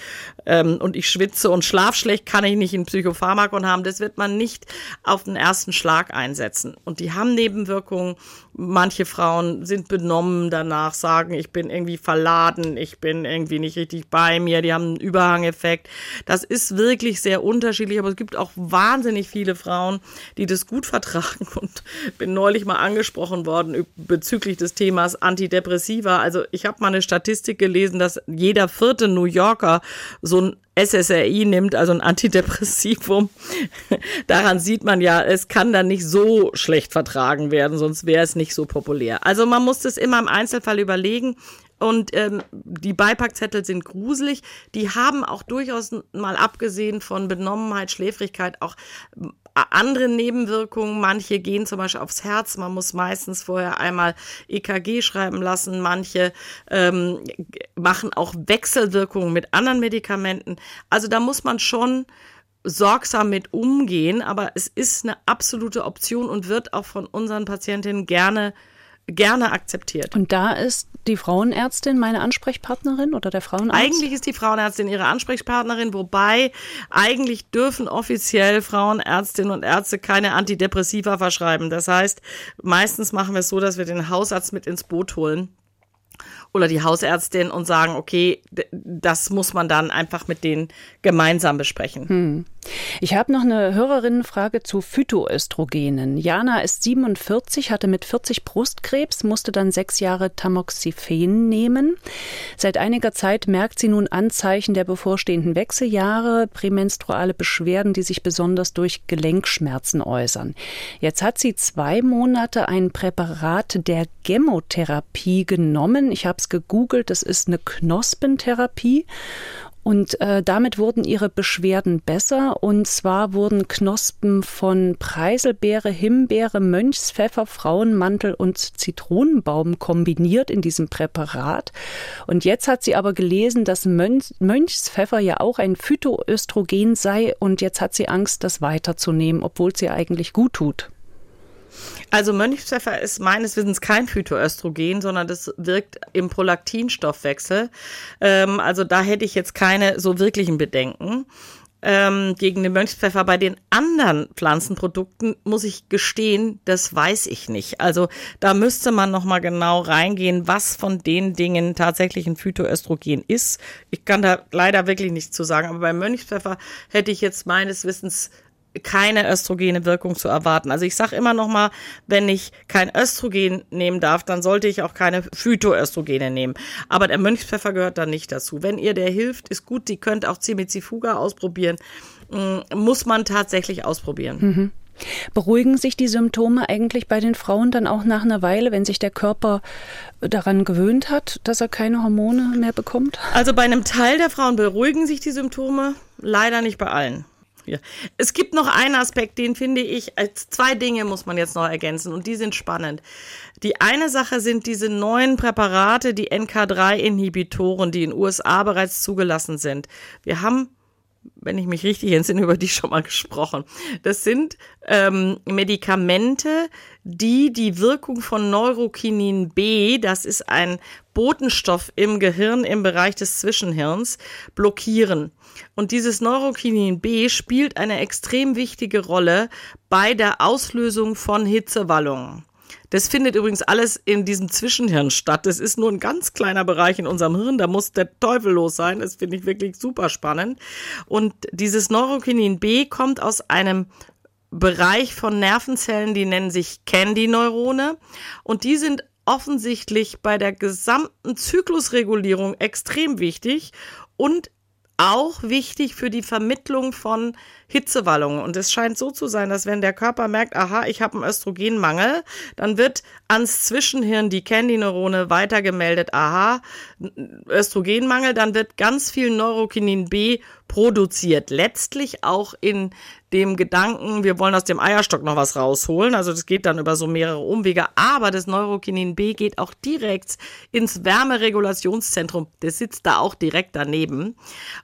ähm, und ich schwitze und schlaf schlecht, kann ich nicht ein Psychopharmakon haben. Das wird man nicht auf den ersten Schlag einsetzen. Und die haben Nebenwirkungen. Manche Frauen sind benommen danach, sagen, ich bin irgendwie verladen, ich bin irgendwie nicht richtig bei mir, die haben einen Überhangeffekt. Das ist wirklich sehr unterschiedlich, aber es gibt auch wahnsinnig viele Frauen, die das gut vertragen und bin neulich mal angesprochen worden bezüglich des Themas Antidepressiva. Also ich habe mal eine Statistik gelesen, dass jeder vierte New Yorker so ein SSRI nimmt, also ein Antidepressivum. Daran sieht man ja, es kann dann nicht so schlecht vertragen werden, sonst wäre es nicht so populär. Also man muss das immer im Einzelfall überlegen. und ähm, die Beipackzettel sind gruselig. Die haben auch durchaus mal abgesehen von Benommenheit, Schläfrigkeit auch andere Nebenwirkungen. Manche gehen zum Beispiel aufs Herz. Man muss meistens vorher einmal EKG schreiben lassen. Manche ähm, machen auch Wechselwirkungen mit anderen Medikamenten. Also da muss man schon sorgsam mit umgehen, aber es ist eine absolute Option und wird auch von unseren Patientinnen gerne gerne akzeptiert. Und da ist die Frauenärztin meine Ansprechpartnerin oder der Frauenarzt? Eigentlich ist die Frauenärztin ihre Ansprechpartnerin, wobei eigentlich dürfen offiziell Frauenärztinnen und Ärzte keine Antidepressiva verschreiben. Das heißt, meistens machen wir es so, dass wir den Hausarzt mit ins Boot holen oder die Hausärztin und sagen, okay, das muss man dann einfach mit denen gemeinsam besprechen. Hm. Ich habe noch eine Hörerinnenfrage zu Phytoöstrogenen. Jana ist 47, hatte mit 40 Brustkrebs, musste dann sechs Jahre Tamoxifen nehmen. Seit einiger Zeit merkt sie nun Anzeichen der bevorstehenden Wechseljahre, prämenstruale Beschwerden, die sich besonders durch Gelenkschmerzen äußern. Jetzt hat sie zwei Monate ein Präparat der Chemotherapie genommen. Ich habe es gegoogelt, das ist eine Knospentherapie. Und äh, damit wurden ihre Beschwerden besser. Und zwar wurden Knospen von Preiselbeere, Himbeere, Mönchspfeffer, Frauenmantel und Zitronenbaum kombiniert in diesem Präparat. Und jetzt hat sie aber gelesen, dass Mönch, Mönchspfeffer ja auch ein Phytoöstrogen sei. Und jetzt hat sie Angst, das weiterzunehmen, obwohl es ihr eigentlich gut tut. Also Mönchspfeffer ist meines Wissens kein Phytoöstrogen, sondern das wirkt im Prolaktinstoffwechsel. Ähm, also da hätte ich jetzt keine so wirklichen Bedenken. Ähm, gegen den Mönchspfeffer. Bei den anderen Pflanzenprodukten muss ich gestehen, das weiß ich nicht. Also da müsste man noch mal genau reingehen, was von den Dingen tatsächlich ein Phytoöstrogen ist. Ich kann da leider wirklich nichts zu sagen. Aber beim Mönchspfeffer hätte ich jetzt meines Wissens keine östrogene Wirkung zu erwarten. Also ich sage immer noch mal, wenn ich kein Östrogen nehmen darf, dann sollte ich auch keine Phytoöstrogene nehmen. Aber der Mönchspfeffer gehört da nicht dazu. Wenn ihr der hilft, ist gut. Die könnt auch Cimizifuga ausprobieren. Mm, muss man tatsächlich ausprobieren. Mhm. Beruhigen sich die Symptome eigentlich bei den Frauen dann auch nach einer Weile, wenn sich der Körper daran gewöhnt hat, dass er keine Hormone mehr bekommt? Also bei einem Teil der Frauen beruhigen sich die Symptome, leider nicht bei allen. Ja. Es gibt noch einen Aspekt, den finde ich, zwei Dinge muss man jetzt noch ergänzen und die sind spannend. Die eine Sache sind diese neuen Präparate, die NK3-Inhibitoren, die in USA bereits zugelassen sind. Wir haben wenn ich mich richtig entsinne, über die schon mal gesprochen. Das sind ähm, Medikamente, die die Wirkung von Neurokinin B, das ist ein Botenstoff im Gehirn im Bereich des Zwischenhirns, blockieren. Und dieses Neurokinin B spielt eine extrem wichtige Rolle bei der Auslösung von Hitzewallungen. Das findet übrigens alles in diesem Zwischenhirn statt. Das ist nur ein ganz kleiner Bereich in unserem Hirn. Da muss der Teufel los sein. Das finde ich wirklich super spannend. Und dieses Neurokinin B kommt aus einem Bereich von Nervenzellen, die nennen sich Candy-Neurone. Und die sind offensichtlich bei der gesamten Zyklusregulierung extrem wichtig und auch wichtig für die Vermittlung von Hitzewallungen. Und es scheint so zu sein, dass wenn der Körper merkt, aha, ich habe einen Östrogenmangel, dann wird ans Zwischenhirn die Candy-Neurone weitergemeldet, aha, Östrogenmangel, dann wird ganz viel Neurokinin B produziert. Letztlich auch in dem Gedanken, wir wollen aus dem Eierstock noch was rausholen. Also das geht dann über so mehrere Umwege. Aber das Neurokinin B geht auch direkt ins Wärmeregulationszentrum. Das sitzt da auch direkt daneben.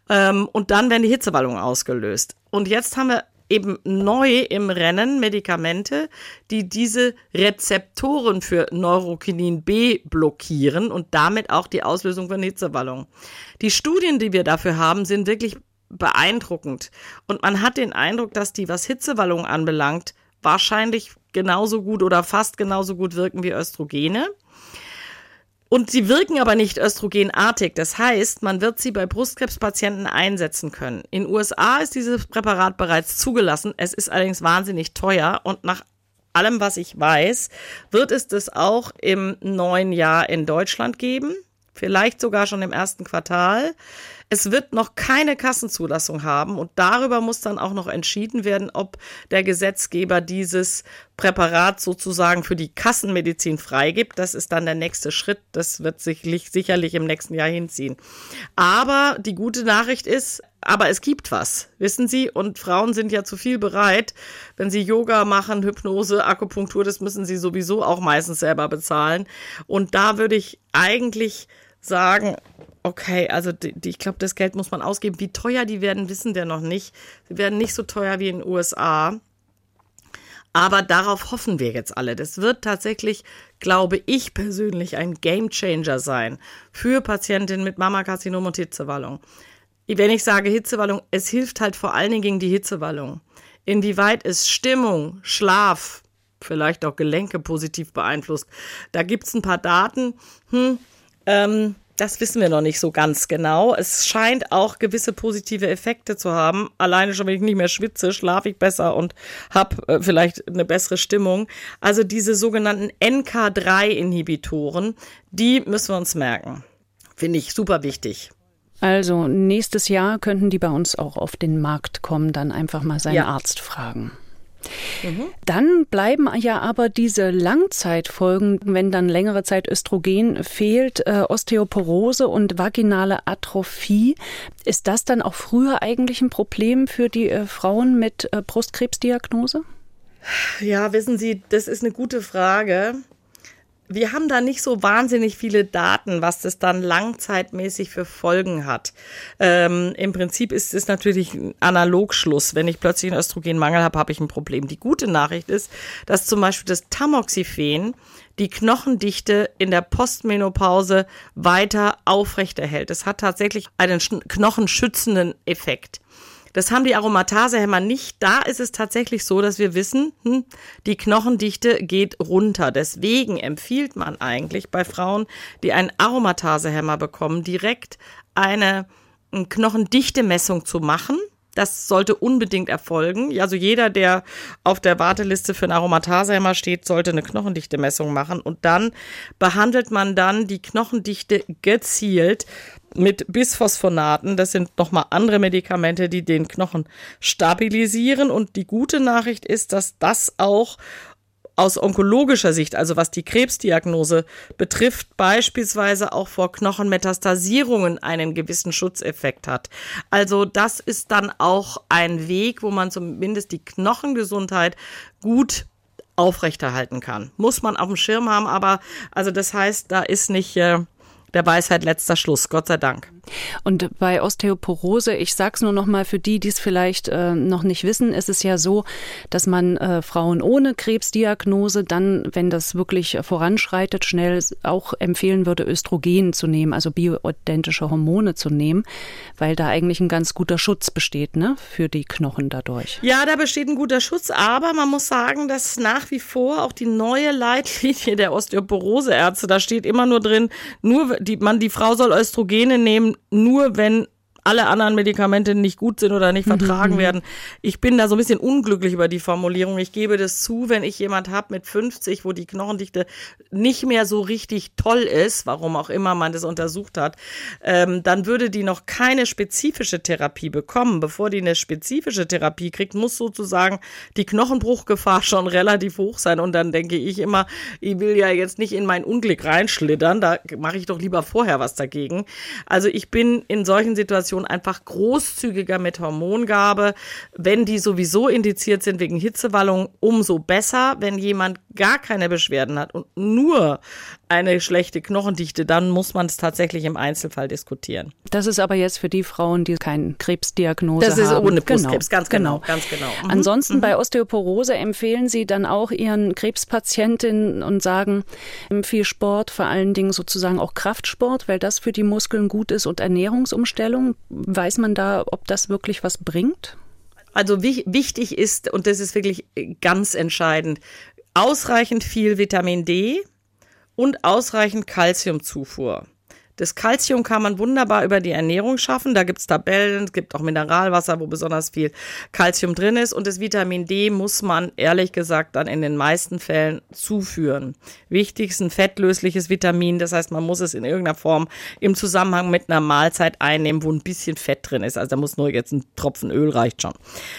Ähm, und dann werden die Hitzewallungen ausgelöst. Und jetzt haben wir eben neu im Rennen Medikamente, die diese Rezeptoren für Neurokinin B blockieren und damit auch die Auslösung von Hitzewallungen. Die Studien, die wir dafür haben, sind wirklich beeindruckend. Und man hat den Eindruck, dass die, was Hitzewallungen anbelangt, wahrscheinlich genauso gut oder fast genauso gut wirken wie Östrogene. Und sie wirken aber nicht östrogenartig. Das heißt, man wird sie bei Brustkrebspatienten einsetzen können. In USA ist dieses Präparat bereits zugelassen. Es ist allerdings wahnsinnig teuer und nach allem, was ich weiß, wird es das auch im neuen Jahr in Deutschland geben vielleicht sogar schon im ersten Quartal. Es wird noch keine Kassenzulassung haben und darüber muss dann auch noch entschieden werden, ob der Gesetzgeber dieses Präparat sozusagen für die Kassenmedizin freigibt. Das ist dann der nächste Schritt. Das wird sich sicherlich im nächsten Jahr hinziehen. Aber die gute Nachricht ist, aber es gibt was, wissen Sie? Und Frauen sind ja zu viel bereit, wenn sie Yoga machen, Hypnose, Akupunktur, das müssen sie sowieso auch meistens selber bezahlen. Und da würde ich eigentlich sagen, okay, also die, die, ich glaube, das Geld muss man ausgeben. Wie teuer die werden, wissen wir noch nicht. Sie werden nicht so teuer wie in den USA. Aber darauf hoffen wir jetzt alle. Das wird tatsächlich, glaube ich persönlich, ein Gamechanger sein für Patientinnen mit Mammakarzinom und Hitzewallung. Wenn ich sage Hitzewallung, es hilft halt vor allen Dingen gegen die Hitzewallung. Inwieweit ist Stimmung, Schlaf, vielleicht auch Gelenke positiv beeinflusst. Da gibt es ein paar Daten. Hm, ähm, das wissen wir noch nicht so ganz genau. Es scheint auch gewisse positive Effekte zu haben. Alleine schon, wenn ich nicht mehr schwitze, schlafe ich besser und habe äh, vielleicht eine bessere Stimmung. Also diese sogenannten NK3-Inhibitoren, die müssen wir uns merken. Finde ich super wichtig. Also nächstes Jahr könnten die bei uns auch auf den Markt kommen, dann einfach mal seinen ja. Arzt fragen. Mhm. Dann bleiben ja aber diese Langzeitfolgen, wenn dann längere Zeit Östrogen fehlt, äh, Osteoporose und vaginale Atrophie. Ist das dann auch früher eigentlich ein Problem für die äh, Frauen mit äh, Brustkrebsdiagnose? Ja, wissen Sie, das ist eine gute Frage wir haben da nicht so wahnsinnig viele Daten, was das dann langzeitmäßig für Folgen hat. Ähm, Im Prinzip ist es natürlich ein Analogschluss. Wenn ich plötzlich einen Östrogenmangel habe, habe ich ein Problem. Die gute Nachricht ist, dass zum Beispiel das Tamoxifen die Knochendichte in der Postmenopause weiter aufrechterhält. Es hat tatsächlich einen knochenschützenden Effekt. Das haben die Aromatasehämmer nicht. Da ist es tatsächlich so, dass wir wissen, hm, die Knochendichte geht runter. Deswegen empfiehlt man eigentlich bei Frauen, die einen Aromatasehämmer bekommen, direkt eine Knochendichte-Messung zu machen. Das sollte unbedingt erfolgen. Also jeder, der auf der Warteliste für einen Aromatasehemmer steht, sollte eine Knochendichte-Messung machen. Und dann behandelt man dann die Knochendichte gezielt mit Bisphosphonaten. Das sind nochmal andere Medikamente, die den Knochen stabilisieren. Und die gute Nachricht ist, dass das auch aus onkologischer Sicht, also was die Krebsdiagnose betrifft, beispielsweise auch vor Knochenmetastasierungen einen gewissen Schutzeffekt hat. Also das ist dann auch ein Weg, wo man zumindest die Knochengesundheit gut aufrechterhalten kann. Muss man auf dem Schirm haben, aber also das heißt, da ist nicht äh, der Weisheit letzter Schluss, Gott sei Dank. Und bei Osteoporose, ich sag's nur noch mal für die, die es vielleicht äh, noch nicht wissen, ist es ja so, dass man äh, Frauen ohne Krebsdiagnose dann, wenn das wirklich voranschreitet, schnell auch empfehlen würde, Östrogen zu nehmen, also bioidentische Hormone zu nehmen, weil da eigentlich ein ganz guter Schutz besteht, ne, für die Knochen dadurch. Ja, da besteht ein guter Schutz, aber man muss sagen, dass nach wie vor auch die neue Leitlinie der Osteoporoseärzte, da steht immer nur drin, nur die, man, die Frau soll Östrogene nehmen, nur wenn alle anderen Medikamente nicht gut sind oder nicht vertragen mhm. werden. Ich bin da so ein bisschen unglücklich über die Formulierung. Ich gebe das zu, wenn ich jemand habe mit 50, wo die Knochendichte nicht mehr so richtig toll ist, warum auch immer man das untersucht hat, ähm, dann würde die noch keine spezifische Therapie bekommen. Bevor die eine spezifische Therapie kriegt, muss sozusagen die Knochenbruchgefahr schon relativ hoch sein. Und dann denke ich immer, ich will ja jetzt nicht in mein Unglück reinschlittern, da mache ich doch lieber vorher was dagegen. Also ich bin in solchen Situationen Situation einfach großzügiger mit Hormongabe. Wenn die sowieso indiziert sind wegen Hitzewallung, umso besser. Wenn jemand gar keine Beschwerden hat und nur eine schlechte Knochendichte, dann muss man es tatsächlich im Einzelfall diskutieren. Das ist aber jetzt für die Frauen, die keine Krebsdiagnose haben. Das ist haben. ohne Brustkrebs, genau. ganz genau, genau. ganz genau. Mhm. Ansonsten mhm. bei Osteoporose empfehlen Sie dann auch Ihren Krebspatientinnen und sagen, viel Sport, vor allen Dingen sozusagen auch Kraftsport, weil das für die Muskeln gut ist und Ernährungsumstellung. Weiß man da, ob das wirklich was bringt? Also wichtig ist, und das ist wirklich ganz entscheidend, ausreichend viel Vitamin D und ausreichend Kalziumzufuhr. Das Calcium kann man wunderbar über die Ernährung schaffen. Da gibt's Tabellen, es gibt auch Mineralwasser, wo besonders viel Calcium drin ist. Und das Vitamin D muss man ehrlich gesagt dann in den meisten Fällen zuführen. Wichtig ist ein fettlösliches Vitamin, das heißt, man muss es in irgendeiner Form im Zusammenhang mit einer Mahlzeit einnehmen, wo ein bisschen Fett drin ist. Also da muss nur jetzt ein Tropfen Öl reicht schon.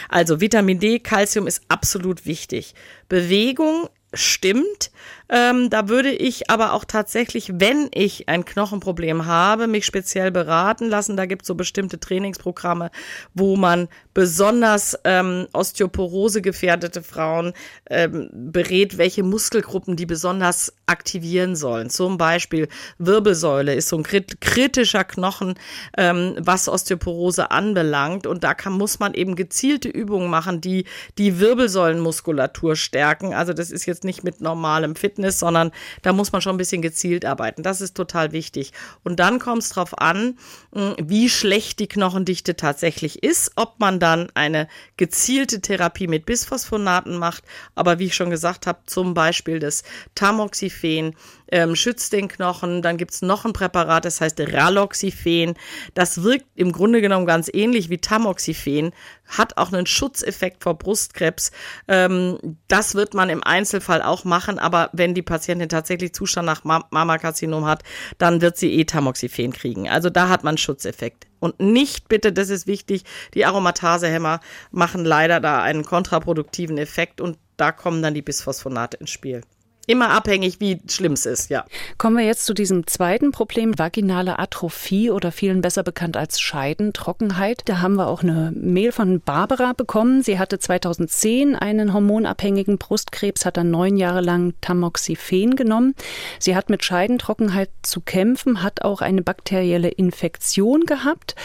Also Vitamin D, Calcium ist absolut wichtig. Bewegung stimmt. Ähm, da würde ich aber auch tatsächlich, wenn ich ein Knochenproblem habe, mich speziell beraten lassen. Da gibt es so bestimmte Trainingsprogramme, wo man besonders ähm, Osteoporose gefährdete Frauen ähm, berät, welche Muskelgruppen die besonders aktivieren sollen. Zum Beispiel Wirbelsäule ist so ein kritischer Knochen, ähm, was Osteoporose anbelangt. Und da kann, muss man eben gezielte Übungen machen, die die Wirbelsäulenmuskulatur stärken. Also das ist jetzt nicht mit normalem Fitness, sondern da muss man schon ein bisschen gezielt arbeiten. Das ist total wichtig. Und dann kommt es darauf an, hm, wie schlecht die Knochendichte tatsächlich ist, ob man dann eine gezielte Therapie mit Bisphosphonaten macht. Aber wie ich schon gesagt habe, zum Beispiel das Tamoxifen ähm, schützt den Knochen. Dann gibt's noch ein Präparat, das heißt Raloxifen. Das wirkt im Grunde genommen ganz ähnlich wie Tamoxifen, hat auch einen Schutzeffekt vor Brustkrebs. Ähm, das wird man im Einzelfall auch machen, aber wenn die Patientin tatsächlich Zustand nach Mammakarzinom hat, dann wird sie eh Tamoxifen kriegen. Also da hat man Schutzeffekt. Und nicht bitte, das ist wichtig, die Aromatasehämmer machen leider da einen kontraproduktiven Effekt und da kommen dann die Bisphosphonate ins Spiel immer abhängig, wie schlimm es ist, ja. Kommen wir jetzt zu diesem zweiten Problem, vaginale Atrophie oder vielen besser bekannt als Scheidentrockenheit. Da haben wir auch eine Mail von Barbara bekommen. Sie hatte 2010 einen hormonabhängigen Brustkrebs, hat dann neun Jahre lang Tamoxifen genommen. Sie hat mit Scheidentrockenheit zu kämpfen, hat auch eine bakterielle Infektion gehabt.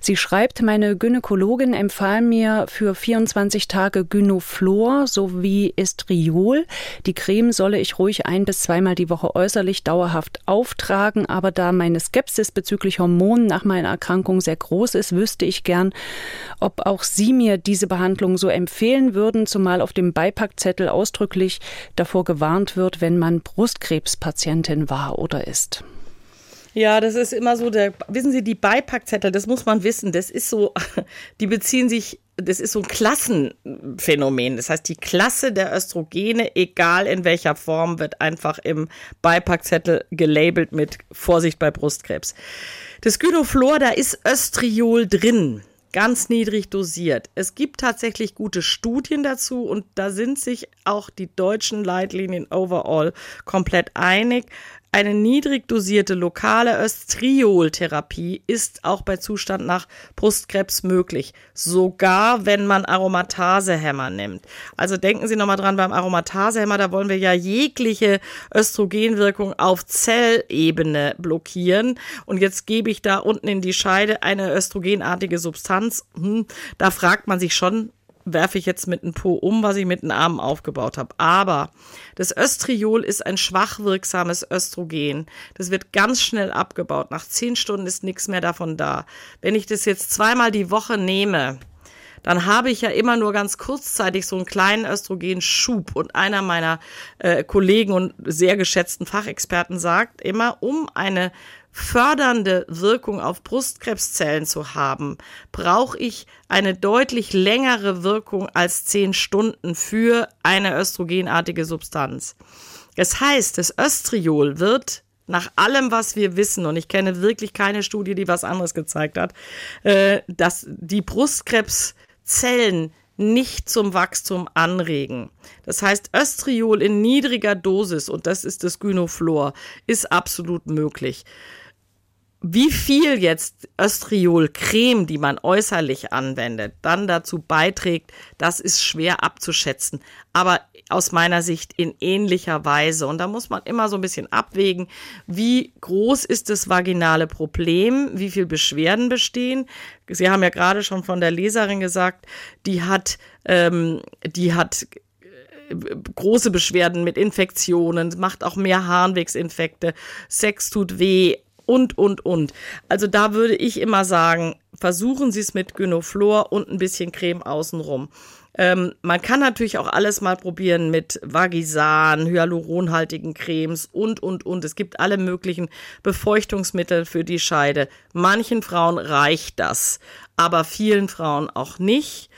Sie schreibt, meine Gynäkologin empfahl mir für 24 Tage Gynoflor sowie Estriol. Die Creme solle ich ruhig ein bis zweimal die Woche äußerlich dauerhaft auftragen. Aber da meine Skepsis bezüglich Hormonen nach meiner Erkrankung sehr groß ist, wüsste ich gern, ob auch Sie mir diese Behandlung so empfehlen würden, zumal auf dem Beipackzettel ausdrücklich davor gewarnt wird, wenn man Brustkrebspatientin war oder ist. Ja, das ist immer so der, wissen Sie, die Beipackzettel, das muss man wissen, das ist so, die beziehen sich, das ist so ein Klassenphänomen. Das heißt, die Klasse der Östrogene, egal in welcher Form, wird einfach im Beipackzettel gelabelt mit Vorsicht bei Brustkrebs. Das Gynoflor, da ist Östriol drin ganz niedrig dosiert. Es gibt tatsächlich gute Studien dazu und da sind sich auch die deutschen Leitlinien overall komplett einig. Eine niedrig dosierte lokale Östriol-Therapie ist auch bei Zustand nach Brustkrebs möglich, sogar wenn man Aromatasehämmer nimmt. Also denken Sie nochmal dran, beim Aromatasehämmer, da wollen wir ja jegliche Östrogenwirkung auf Zellebene blockieren. Und jetzt gebe ich da unten in die Scheide eine östrogenartige Substanz. Hm, da fragt man sich schon, werfe ich jetzt mit einem Po um, was ich mit den Armen aufgebaut habe. Aber das Östriol ist ein schwach wirksames Östrogen. Das wird ganz schnell abgebaut. Nach zehn Stunden ist nichts mehr davon da. Wenn ich das jetzt zweimal die Woche nehme, dann habe ich ja immer nur ganz kurzzeitig so einen kleinen Östrogenschub. Und einer meiner äh, Kollegen und sehr geschätzten Fachexperten sagt immer, um eine fördernde Wirkung auf Brustkrebszellen zu haben, brauche ich eine deutlich längere Wirkung als zehn Stunden für eine östrogenartige Substanz. Das heißt, das Östriol wird nach allem, was wir wissen, und ich kenne wirklich keine Studie, die was anderes gezeigt hat, äh, dass die Brustkrebszellen nicht zum Wachstum anregen. Das heißt, Östriol in niedriger Dosis, und das ist das Gynoflor, ist absolut möglich. Wie viel jetzt Östriol-Creme, die man äußerlich anwendet, dann dazu beiträgt, das ist schwer abzuschätzen. Aber aus meiner Sicht in ähnlicher Weise. Und da muss man immer so ein bisschen abwägen, wie groß ist das vaginale Problem, wie viel Beschwerden bestehen. Sie haben ja gerade schon von der Leserin gesagt, die hat, ähm, die hat äh, große Beschwerden mit Infektionen, macht auch mehr Harnwegsinfekte, Sex tut weh, und, und, und. Also da würde ich immer sagen, versuchen Sie es mit Gynoflor und ein bisschen Creme außenrum. Ähm, man kann natürlich auch alles mal probieren mit Vagisan, hyaluronhaltigen Cremes und, und, und. Es gibt alle möglichen Befeuchtungsmittel für die Scheide. Manchen Frauen reicht das, aber vielen Frauen auch nicht.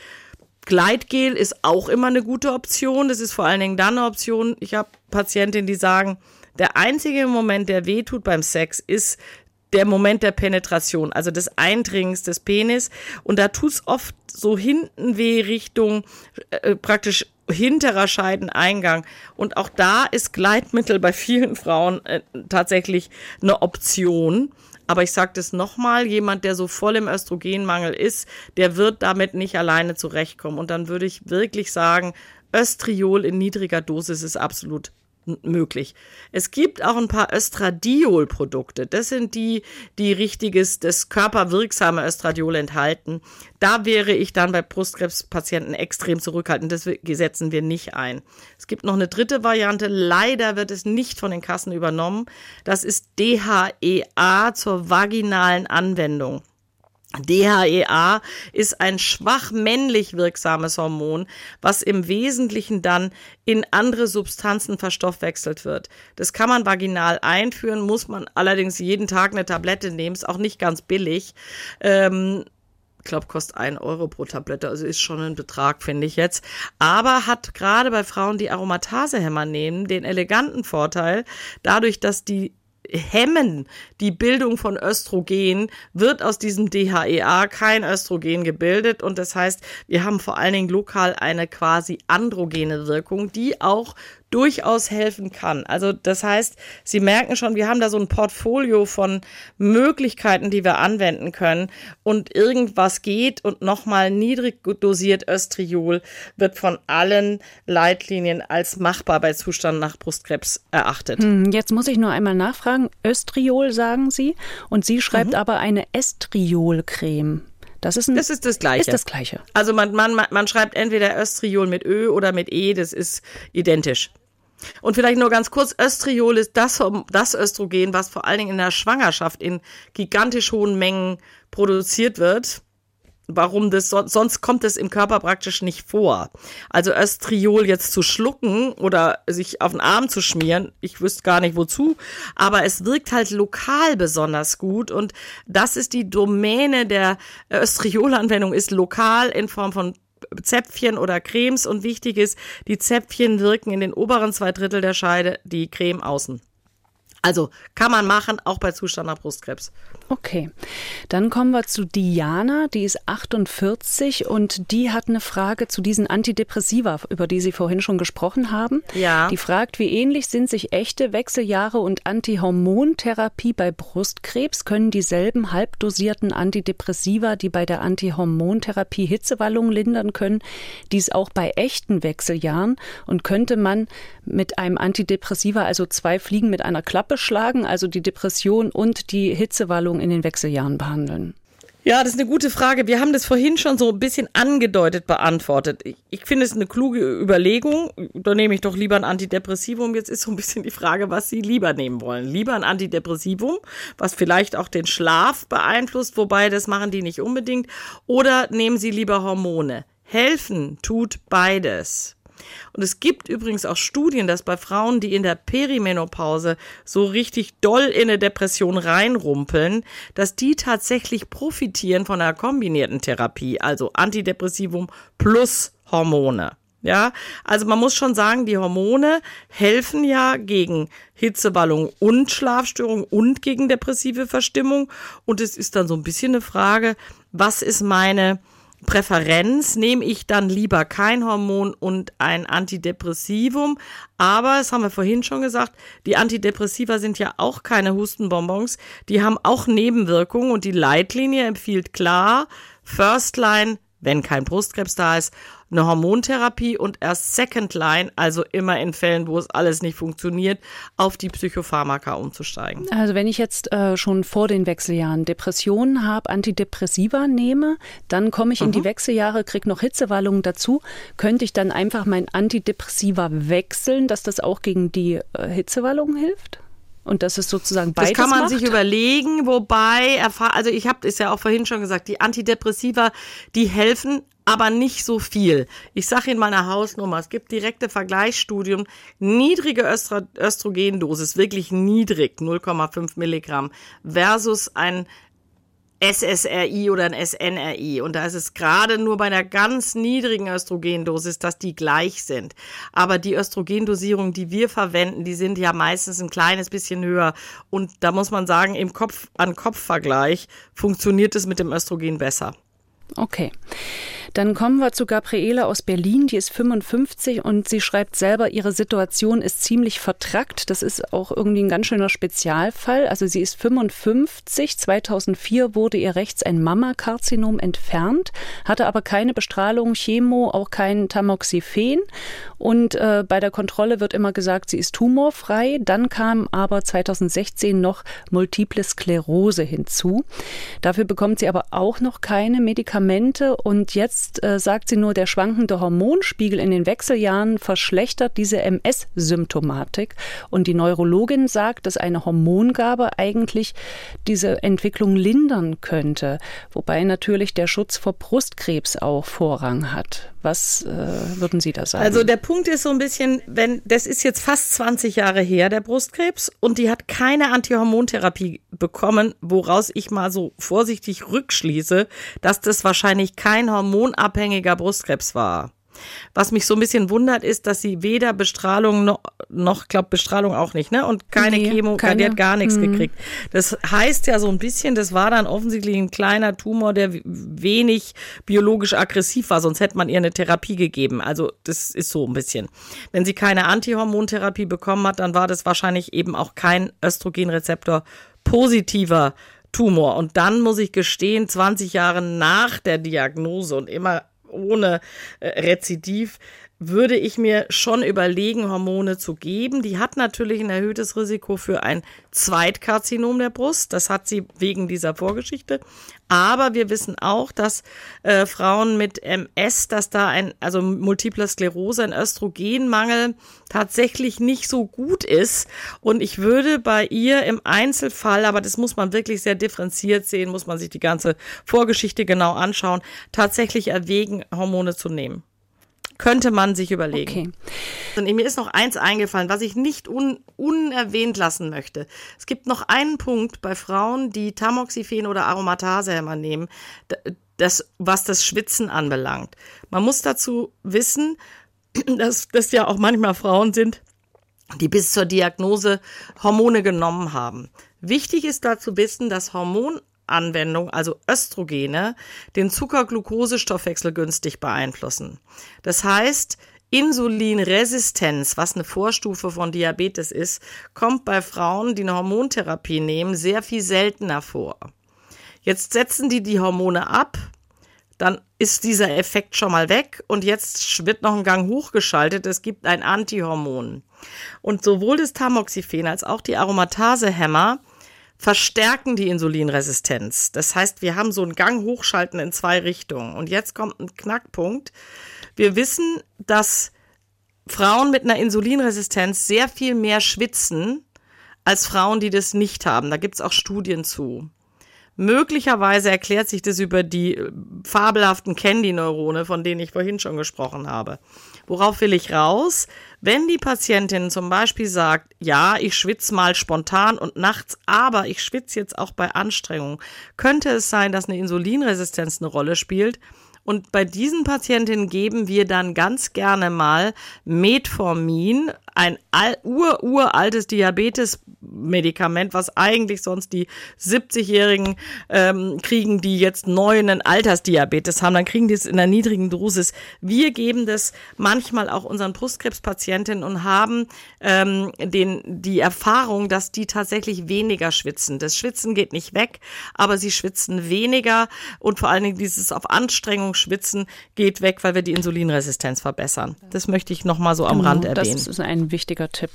Gleitgel ist auch immer eine gute Option. Das ist vor allen Dingen dann eine Option. Ich habe Patientinnen, die sagen, der einzige Moment, der wehtut beim Sex, ist der Moment der Penetration, also des Eindringens des Penis. Und da tut's oft so hinten weh Richtung äh, praktisch hinterer Scheideneingang. Und auch da ist Gleitmittel bei vielen Frauen äh, tatsächlich eine Option. Aber ich sage das nochmal, jemand, der so voll im Östrogenmangel ist, der wird damit nicht alleine zurechtkommen. Und dann würde ich wirklich sagen, Östriol in niedriger Dosis ist absolut möglich. Es gibt auch ein paar Östradiol-Produkte. Das sind die, die richtiges, das körperwirksame Östradiol enthalten. Da wäre ich dann bei Brustkrebspatienten extrem zurückhaltend. Das setzen wir nicht ein. Es gibt noch eine dritte Variante. Leider wird es nicht von den Kassen übernommen. Das ist DHEA zur vaginalen Anwendung. DHEA ist ein schwach männlich wirksames Hormon, was im Wesentlichen dann in andere Substanzen verstoffwechselt wird. Das kann man vaginal einführen, muss man allerdings jeden Tag eine Tablette nehmen, ist auch nicht ganz billig. Ähm, ich glaube, kostet ein Euro pro Tablette, also ist schon ein Betrag, finde ich jetzt. Aber hat gerade bei Frauen, die Aromatasehämmer nehmen, den eleganten Vorteil, dadurch, dass die hemmen die Bildung von Östrogen, wird aus diesem DHEA kein Östrogen gebildet. Und das heißt, wir haben vor allen Dingen lokal eine quasi androgene Wirkung, die auch durchaus helfen kann. Also das heißt, Sie merken schon, wir haben da so ein Portfolio von Möglichkeiten, die wir anwenden können und irgendwas geht und nochmal niedrig dosiert Östriol wird von allen Leitlinien als machbar bei Zustand nach Brustkrebs erachtet. Hm, jetzt muss ich nur einmal nachfragen. Östriol sagen Sie und sie schreibt mhm. aber eine Estriolcreme. Das ist, ein, das ist das Gleiche. Ist das Gleiche. Also man, man, man schreibt entweder Östriol mit Ö oder mit E, das ist identisch. Und vielleicht nur ganz kurz, Östriol ist das, das Östrogen, was vor allen Dingen in der Schwangerschaft in gigantisch hohen Mengen produziert wird. Warum das, sonst kommt es im Körper praktisch nicht vor. Also Östriol jetzt zu schlucken oder sich auf den Arm zu schmieren, ich wüsste gar nicht wozu, aber es wirkt halt lokal besonders gut und das ist die Domäne der Östriolanwendung, ist lokal in Form von Zäpfchen oder Cremes und wichtig ist, die Zäpfchen wirken in den oberen zwei Drittel der Scheide, die Creme außen. Also kann man machen, auch bei Zustand nach Brustkrebs. Okay, dann kommen wir zu Diana, die ist 48 und die hat eine Frage zu diesen Antidepressiva, über die Sie vorhin schon gesprochen haben. Ja. Die fragt, wie ähnlich sind sich echte Wechseljahre und Antihormontherapie bei Brustkrebs? Können dieselben halbdosierten Antidepressiva, die bei der Antihormontherapie Hitzewallungen lindern können, dies auch bei echten Wechseljahren? Und könnte man mit einem Antidepressiva also zwei Fliegen mit einer Klappe beschlagen, also die Depression und die Hitzewallung in den Wechseljahren behandeln? Ja, das ist eine gute Frage. Wir haben das vorhin schon so ein bisschen angedeutet beantwortet. Ich, ich finde es eine kluge Überlegung. Da nehme ich doch lieber ein Antidepressivum. Jetzt ist so ein bisschen die Frage, was Sie lieber nehmen wollen. Lieber ein Antidepressivum, was vielleicht auch den Schlaf beeinflusst, wobei das machen die nicht unbedingt. Oder nehmen Sie lieber Hormone. Helfen tut beides. Und es gibt übrigens auch Studien, dass bei Frauen, die in der Perimenopause so richtig doll in eine Depression reinrumpeln, dass die tatsächlich profitieren von einer kombinierten Therapie, also Antidepressivum plus Hormone. Ja, also man muss schon sagen, die Hormone helfen ja gegen Hitzewallung und Schlafstörung und gegen depressive Verstimmung. Und es ist dann so ein bisschen eine Frage, was ist meine Präferenz nehme ich dann lieber kein Hormon und ein Antidepressivum. Aber, das haben wir vorhin schon gesagt, die Antidepressiva sind ja auch keine Hustenbonbons. Die haben auch Nebenwirkungen und die Leitlinie empfiehlt klar, First Line, wenn kein Brustkrebs da ist, eine Hormontherapie und erst Second Line, also immer in Fällen, wo es alles nicht funktioniert, auf die Psychopharmaka umzusteigen. Also wenn ich jetzt äh, schon vor den Wechseljahren Depressionen habe, Antidepressiva nehme, dann komme ich in die mhm. Wechseljahre, kriege noch Hitzewallungen dazu, könnte ich dann einfach mein Antidepressiva wechseln, dass das auch gegen die äh, Hitzewallungen hilft? Und das ist sozusagen beides Das kann man macht. sich überlegen, wobei, also ich habe es ja auch vorhin schon gesagt, die Antidepressiva, die helfen, aber nicht so viel. Ich sage Ihnen mal eine Hausnummer. Es gibt direkte Vergleichsstudien. Niedrige Östro Östrogendosis, wirklich niedrig, 0,5 Milligramm, versus ein SSRI oder ein SNRI. Und da ist es gerade nur bei einer ganz niedrigen Östrogendosis, dass die gleich sind. Aber die Östrogendosierung, die wir verwenden, die sind ja meistens ein kleines bisschen höher. Und da muss man sagen, im Kopf an Kopf-Vergleich funktioniert es mit dem Östrogen besser. Okay. Dann kommen wir zu Gabriele aus Berlin, die ist 55 und sie schreibt selber, ihre Situation ist ziemlich vertrackt. Das ist auch irgendwie ein ganz schöner Spezialfall. Also sie ist 55, 2004 wurde ihr rechts ein Mammakarzinom entfernt, hatte aber keine Bestrahlung, Chemo, auch kein Tamoxifen und äh, bei der Kontrolle wird immer gesagt, sie ist tumorfrei. Dann kam aber 2016 noch Multiple Sklerose hinzu. Dafür bekommt sie aber auch noch keine Medikamente und jetzt Jetzt äh, sagt sie nur, der schwankende Hormonspiegel in den Wechseljahren verschlechtert diese MS-Symptomatik. Und die Neurologin sagt, dass eine Hormongabe eigentlich diese Entwicklung lindern könnte. Wobei natürlich der Schutz vor Brustkrebs auch Vorrang hat. Was äh, würden Sie da sagen? Also der Punkt ist so ein bisschen, wenn das ist jetzt fast 20 Jahre her, der Brustkrebs, und die hat keine Antihormontherapie bekommen, woraus ich mal so vorsichtig rückschließe, dass das wahrscheinlich kein hormonabhängiger Brustkrebs war. Was mich so ein bisschen wundert, ist, dass sie weder Bestrahlung noch, noch glaube Bestrahlung auch nicht, ne? Und keine nee, Chemo, keine. die hat gar nichts mhm. gekriegt. Das heißt ja so ein bisschen, das war dann offensichtlich ein kleiner Tumor, der wenig biologisch aggressiv war, sonst hätte man ihr eine Therapie gegeben. Also das ist so ein bisschen. Wenn sie keine Antihormontherapie bekommen hat, dann war das wahrscheinlich eben auch kein Östrogenrezeptor positiver Tumor. Und dann muss ich gestehen, 20 Jahre nach der Diagnose und immer ohne äh, Rezidiv, würde ich mir schon überlegen, Hormone zu geben. Die hat natürlich ein erhöhtes Risiko für ein Zweitkarzinom der Brust. Das hat sie wegen dieser Vorgeschichte. Aber wir wissen auch, dass äh, Frauen mit MS, dass da ein, also Multiple Sklerose, ein Östrogenmangel tatsächlich nicht so gut ist. Und ich würde bei ihr im Einzelfall, aber das muss man wirklich sehr differenziert sehen, muss man sich die ganze Vorgeschichte genau anschauen, tatsächlich erwägen, Hormone zu nehmen. Könnte man sich überlegen. Okay. Und mir ist noch eins eingefallen, was ich nicht un unerwähnt lassen möchte. Es gibt noch einen Punkt bei Frauen, die Tamoxifen oder Aromatasehämmer nehmen, das, was das Schwitzen anbelangt. Man muss dazu wissen, dass das ja auch manchmal Frauen sind, die bis zur Diagnose Hormone genommen haben. Wichtig ist dazu wissen, dass Hormon Anwendung, also Östrogene, den Zuckerglukosestoffwechsel günstig beeinflussen. Das heißt, Insulinresistenz, was eine Vorstufe von Diabetes ist, kommt bei Frauen, die eine Hormontherapie nehmen, sehr viel seltener vor. Jetzt setzen die die Hormone ab, dann ist dieser Effekt schon mal weg und jetzt wird noch ein Gang hochgeschaltet. Es gibt ein Antihormon. Und sowohl das Tamoxifen als auch die Aromatasehämmer verstärken die Insulinresistenz. Das heißt, wir haben so einen Gang hochschalten in zwei Richtungen. Und jetzt kommt ein Knackpunkt. Wir wissen, dass Frauen mit einer Insulinresistenz sehr viel mehr schwitzen als Frauen, die das nicht haben. Da gibt es auch Studien zu. Möglicherweise erklärt sich das über die äh, fabelhaften Candy-Neurone, von denen ich vorhin schon gesprochen habe. Worauf will ich raus? Wenn die Patientin zum Beispiel sagt, ja, ich schwitze mal spontan und nachts, aber ich schwitze jetzt auch bei Anstrengung, könnte es sein, dass eine Insulinresistenz eine Rolle spielt. Und bei diesen Patientinnen geben wir dann ganz gerne mal Metformin, ein ur-uraltes Diabetes-Medikament, was eigentlich sonst die 70-Jährigen ähm, kriegen, die jetzt neu einen Altersdiabetes haben, dann kriegen die es in einer niedrigen Dosis. Wir geben das manchmal auch unseren Brustkrebspatientinnen und haben ähm, den, die Erfahrung, dass die tatsächlich weniger schwitzen. Das Schwitzen geht nicht weg, aber sie schwitzen weniger und vor allen Dingen dieses auf Anstrengung schwitzen geht weg, weil wir die Insulinresistenz verbessern. Das möchte ich nochmal so am genau, Rand erwähnen. Das ist ein wichtiger Tipp.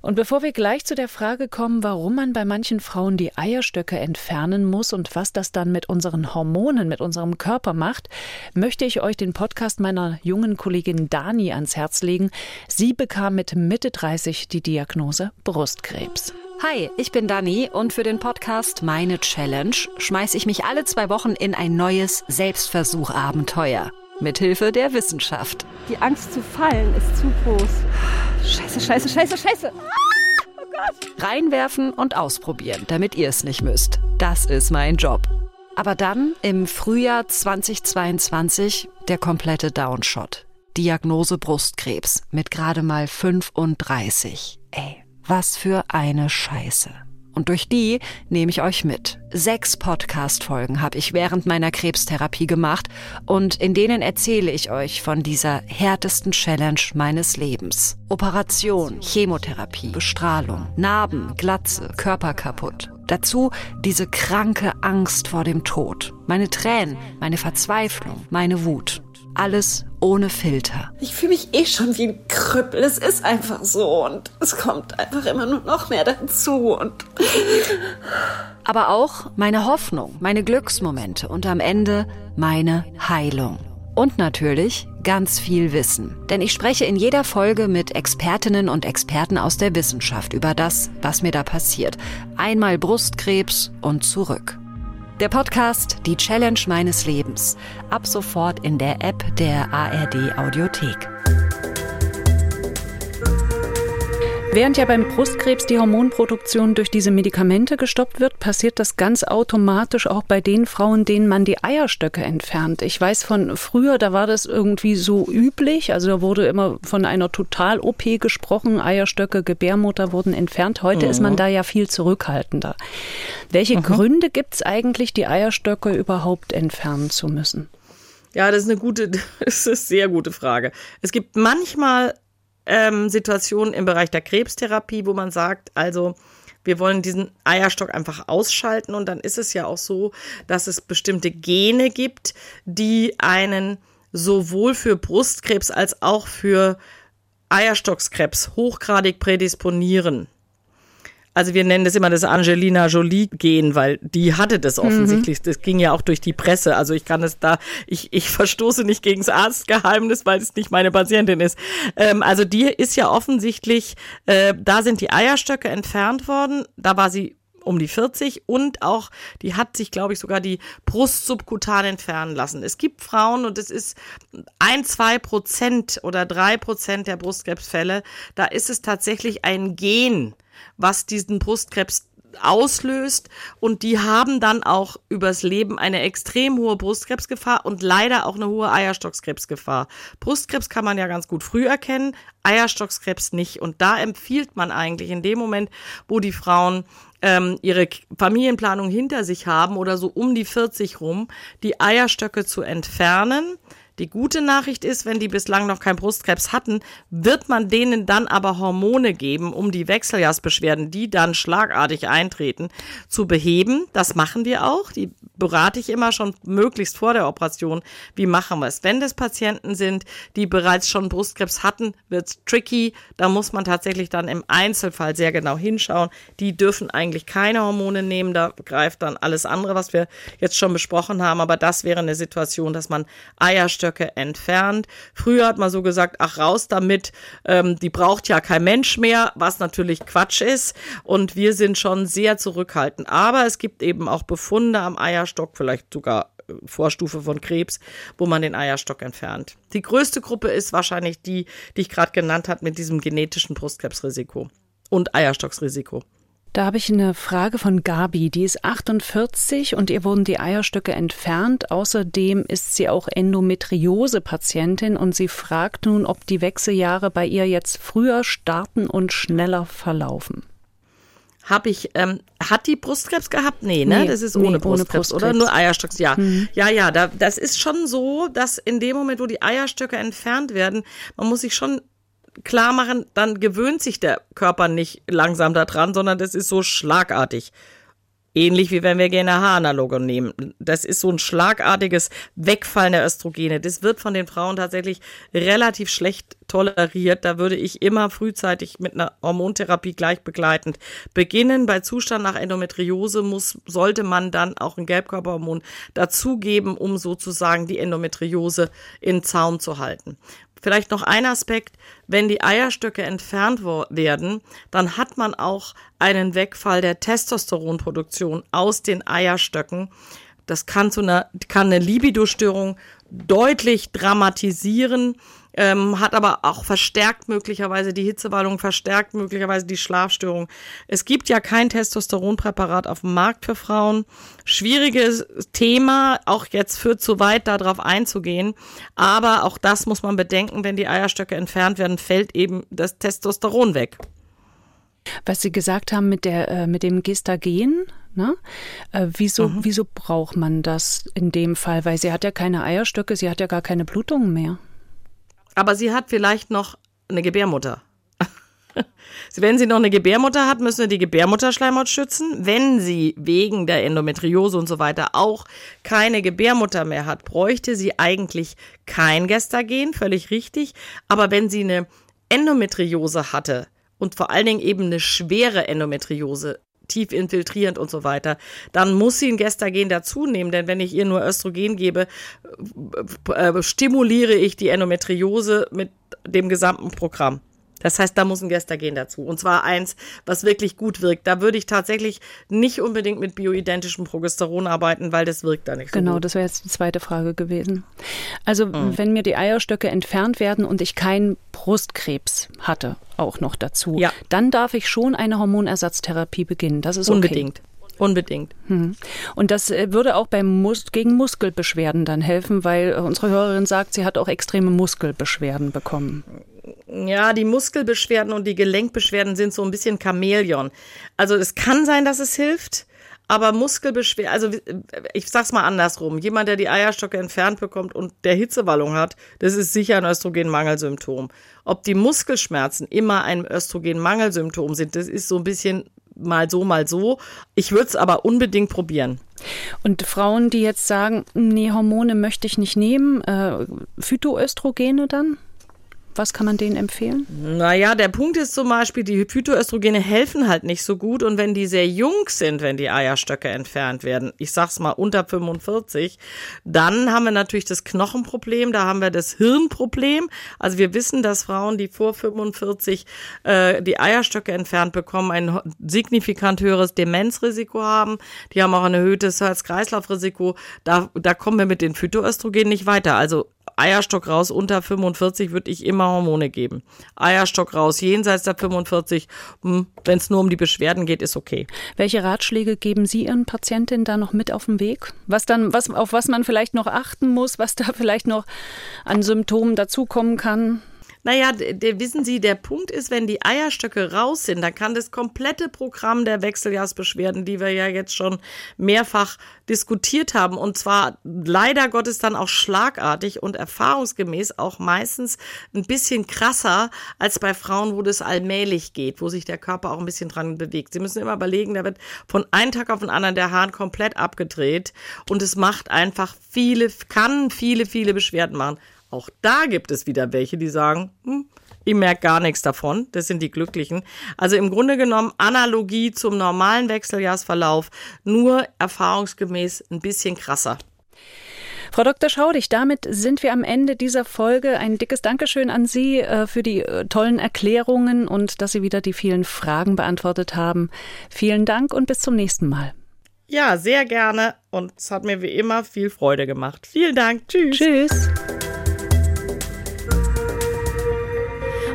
Und bevor wir gleich zu der Frage kommen, warum man bei manchen Frauen die Eierstöcke entfernen muss und was das dann mit unseren Hormonen, mit unserem Körper macht, möchte ich euch den Podcast meiner jungen Kollegin Dani ans Herz legen. Sie bekam mit Mitte 30 die Diagnose Brustkrebs. Hi, ich bin Dani und für den Podcast Meine Challenge schmeiße ich mich alle zwei Wochen in ein neues Selbstversuch-Abenteuer. Mithilfe der Wissenschaft. Die Angst zu fallen ist zu groß. Scheiße, scheiße, scheiße, scheiße. Oh Gott. Reinwerfen und ausprobieren, damit ihr es nicht müsst. Das ist mein Job. Aber dann im Frühjahr 2022 der komplette Downshot. Diagnose Brustkrebs mit gerade mal 35. Ey, was für eine Scheiße. Und durch die nehme ich euch mit. Sechs Podcast-Folgen habe ich während meiner Krebstherapie gemacht und in denen erzähle ich euch von dieser härtesten Challenge meines Lebens. Operation, Chemotherapie, Bestrahlung, Narben, Glatze, Körper kaputt. Dazu diese kranke Angst vor dem Tod. Meine Tränen, meine Verzweiflung, meine Wut alles ohne Filter. Ich fühle mich eh schon wie ein Krüppel. Es ist einfach so und es kommt einfach immer nur noch mehr dazu und aber auch meine Hoffnung, meine Glücksmomente und am Ende meine Heilung. Und natürlich ganz viel Wissen. Denn ich spreche in jeder Folge mit Expertinnen und Experten aus der Wissenschaft über das, was mir da passiert. Einmal Brustkrebs und zurück. Der Podcast Die Challenge meines Lebens. Ab sofort in der App der ARD Audiothek. Während ja beim Brustkrebs die Hormonproduktion durch diese Medikamente gestoppt wird, passiert das ganz automatisch auch bei den Frauen, denen man die Eierstöcke entfernt. Ich weiß von früher, da war das irgendwie so üblich. Also da wurde immer von einer Total-OP gesprochen. Eierstöcke, Gebärmutter wurden entfernt. Heute mhm. ist man da ja viel zurückhaltender. Welche mhm. Gründe gibt es eigentlich, die Eierstöcke überhaupt entfernen zu müssen? Ja, das ist eine gute, das ist eine sehr gute Frage. Es gibt manchmal ähm, Situationen im Bereich der Krebstherapie, wo man sagt, also wir wollen diesen Eierstock einfach ausschalten und dann ist es ja auch so, dass es bestimmte Gene gibt, die einen sowohl für Brustkrebs als auch für Eierstockskrebs hochgradig prädisponieren. Also wir nennen das immer das Angelina Jolie-Gen, weil die hatte das mhm. offensichtlich. Mhm. Das ging ja auch durch die Presse. Also ich kann es da, ich, ich verstoße nicht gegen das Arztgeheimnis, weil es nicht meine Patientin ist. Ähm, also die ist ja offensichtlich, äh, da sind die Eierstöcke entfernt worden. Da war sie um die 40 und auch, die hat sich, glaube ich, sogar die Brust subkutan entfernen lassen. Es gibt Frauen und es ist ein, zwei Prozent oder drei Prozent der Brustkrebsfälle, da ist es tatsächlich ein Gen, was diesen Brustkrebs auslöst und die haben dann auch übers Leben eine extrem hohe Brustkrebsgefahr und leider auch eine hohe Eierstockskrebsgefahr. Brustkrebs kann man ja ganz gut früh erkennen, Eierstockskrebs nicht und da empfiehlt man eigentlich in dem Moment, wo die Frauen ähm, ihre Familienplanung hinter sich haben oder so um die 40 rum, die Eierstöcke zu entfernen die gute Nachricht ist, wenn die bislang noch kein Brustkrebs hatten, wird man denen dann aber Hormone geben, um die Wechseljahrsbeschwerden, die dann schlagartig eintreten, zu beheben. Das machen wir auch. Die berate ich immer schon möglichst vor der Operation. Wie machen wir es? Wenn das Patienten sind, die bereits schon Brustkrebs hatten, wird's tricky. Da muss man tatsächlich dann im Einzelfall sehr genau hinschauen. Die dürfen eigentlich keine Hormone nehmen. Da greift dann alles andere, was wir jetzt schon besprochen haben. Aber das wäre eine Situation, dass man Eierstöcke Eierstöcke entfernt. Früher hat man so gesagt, ach raus damit, ähm, die braucht ja kein Mensch mehr, was natürlich Quatsch ist. Und wir sind schon sehr zurückhaltend. Aber es gibt eben auch Befunde am Eierstock, vielleicht sogar äh, Vorstufe von Krebs, wo man den Eierstock entfernt. Die größte Gruppe ist wahrscheinlich die, die ich gerade genannt habe, mit diesem genetischen Brustkrebsrisiko und Eierstocksrisiko. Da habe ich eine Frage von Gabi. Die ist 48 und ihr wurden die Eierstöcke entfernt. Außerdem ist sie auch Endometriose-Patientin und sie fragt nun, ob die Wechseljahre bei ihr jetzt früher starten und schneller verlaufen. Habe ich, ähm, hat die Brustkrebs gehabt? Nee, ne? Nee, das ist ohne, nee, Brustkrebs, ohne Brustkrebs, oder? Nur Eierstocks, ja. Mhm. Ja, ja, da, das ist schon so, dass in dem Moment, wo die Eierstöcke entfernt werden, man muss sich schon klar machen, dann gewöhnt sich der Körper nicht langsam daran, sondern das ist so schlagartig. Ähnlich wie wenn wir GNRH-Analoge nehmen. Das ist so ein schlagartiges Wegfallen der Östrogene. Das wird von den Frauen tatsächlich relativ schlecht toleriert. Da würde ich immer frühzeitig mit einer Hormontherapie gleich begleitend beginnen. Bei Zustand nach Endometriose muss, sollte man dann auch ein Gelbkörperhormon dazugeben, um sozusagen die Endometriose in Zaum zu halten. Vielleicht noch ein Aspekt, wenn die Eierstöcke entfernt werden, dann hat man auch einen Wegfall der Testosteronproduktion aus den Eierstöcken. Das kann zu einer, kann eine Libidostörung deutlich dramatisieren ähm, hat aber auch verstärkt möglicherweise die Hitzewallung, verstärkt möglicherweise die Schlafstörung. Es gibt ja kein Testosteronpräparat auf dem Markt für Frauen. Schwieriges Thema, auch jetzt führt zu weit, darauf einzugehen. Aber auch das muss man bedenken, wenn die Eierstöcke entfernt werden, fällt eben das Testosteron weg. Was Sie gesagt haben mit, der, äh, mit dem Gestagen, Ne? Äh, wieso, mhm. wieso braucht man das in dem Fall? Weil sie hat ja keine Eierstöcke, sie hat ja gar keine Blutungen mehr aber sie hat vielleicht noch eine Gebärmutter. Wenn sie noch eine Gebärmutter hat, müssen wir die Gebärmutterschleimhaut schützen. Wenn sie wegen der Endometriose und so weiter auch keine Gebärmutter mehr hat, bräuchte sie eigentlich kein Gestagen, völlig richtig. Aber wenn sie eine Endometriose hatte und vor allen Dingen eben eine schwere Endometriose, tief infiltrierend und so weiter, dann muss sie ein Gestagen dazu nehmen, denn wenn ich ihr nur Östrogen gebe, äh, stimuliere ich die Endometriose mit dem gesamten Programm. Das heißt, da muss ein Gestagen dazu. Und zwar eins, was wirklich gut wirkt. Da würde ich tatsächlich nicht unbedingt mit bioidentischem Progesteron arbeiten, weil das wirkt da nicht so Genau, gut. das wäre jetzt die zweite Frage gewesen. Also, mhm. wenn mir die Eierstöcke entfernt werden und ich keinen Brustkrebs hatte, auch noch dazu, ja. dann darf ich schon eine Hormonersatztherapie beginnen. Das ist okay. Unbedingt. Unbedingt. Hm. Und das äh, würde auch beim Mus gegen Muskelbeschwerden dann helfen, weil äh, unsere Hörerin sagt, sie hat auch extreme Muskelbeschwerden bekommen. Ja, die Muskelbeschwerden und die Gelenkbeschwerden sind so ein bisschen Chamäleon. Also es kann sein, dass es hilft, aber Muskelbeschwerden, also ich sag's mal andersrum. Jemand, der die Eierstöcke entfernt bekommt und der Hitzewallung hat, das ist sicher ein Östrogenmangelsymptom. Ob die Muskelschmerzen immer ein Östrogenmangelsymptom sind, das ist so ein bisschen mal so, mal so. Ich würde es aber unbedingt probieren. Und Frauen, die jetzt sagen, nee, Hormone möchte ich nicht nehmen, äh, Phytoöstrogene dann? Was kann man denen empfehlen? Naja, der Punkt ist zum Beispiel, die Phytoöstrogene helfen halt nicht so gut. Und wenn die sehr jung sind, wenn die Eierstöcke entfernt werden, ich sag's mal unter 45, dann haben wir natürlich das Knochenproblem, da haben wir das Hirnproblem. Also wir wissen, dass Frauen, die vor 45 äh, die Eierstöcke entfernt bekommen, ein signifikant höheres Demenzrisiko haben. Die haben auch ein erhöhtes Herz-Kreislauf-Risiko. Da, da kommen wir mit den Phytoöstrogenen nicht weiter. Also Eierstock raus unter 45 würde ich immer Hormone geben. Eierstock raus jenseits der 45, hm, wenn es nur um die Beschwerden geht, ist okay. Welche Ratschläge geben Sie Ihren Patientinnen da noch mit auf den Weg? Was dann, was, auf was man vielleicht noch achten muss, was da vielleicht noch an Symptomen dazukommen kann? Naja, wissen Sie, der Punkt ist, wenn die Eierstöcke raus sind, dann kann das komplette Programm der Wechseljahrsbeschwerden, die wir ja jetzt schon mehrfach diskutiert haben, und zwar leider Gottes dann auch schlagartig und erfahrungsgemäß auch meistens ein bisschen krasser als bei Frauen, wo das allmählich geht, wo sich der Körper auch ein bisschen dran bewegt. Sie müssen immer überlegen, da wird von einem Tag auf den anderen der Hahn komplett abgedreht und es macht einfach viele, kann viele, viele Beschwerden machen. Auch da gibt es wieder welche, die sagen, hm, ich merke gar nichts davon. Das sind die Glücklichen. Also im Grunde genommen Analogie zum normalen Wechseljahrsverlauf, nur erfahrungsgemäß ein bisschen krasser. Frau Dr. Schaudig, damit sind wir am Ende dieser Folge. Ein dickes Dankeschön an Sie äh, für die äh, tollen Erklärungen und dass Sie wieder die vielen Fragen beantwortet haben. Vielen Dank und bis zum nächsten Mal. Ja, sehr gerne und es hat mir wie immer viel Freude gemacht. Vielen Dank. Tschüss. Tschüss.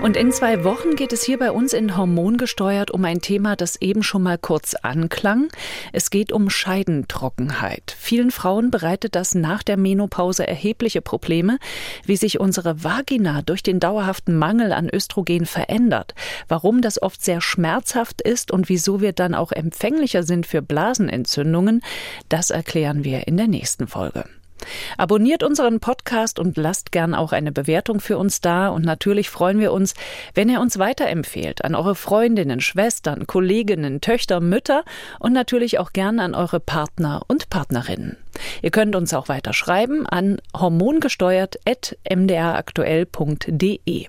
Und in zwei Wochen geht es hier bei uns in Hormongesteuert um ein Thema, das eben schon mal kurz anklang. Es geht um Scheidentrockenheit. Vielen Frauen bereitet das nach der Menopause erhebliche Probleme, wie sich unsere Vagina durch den dauerhaften Mangel an Östrogen verändert, warum das oft sehr schmerzhaft ist und wieso wir dann auch empfänglicher sind für Blasenentzündungen, das erklären wir in der nächsten Folge. Abonniert unseren Podcast und lasst gern auch eine Bewertung für uns da. Und natürlich freuen wir uns, wenn ihr uns weiterempfehlt an eure Freundinnen, Schwestern, Kolleginnen, Töchter, Mütter und natürlich auch gern an eure Partner und Partnerinnen. Ihr könnt uns auch weiter schreiben an hormongesteuert.mdraktuell.de.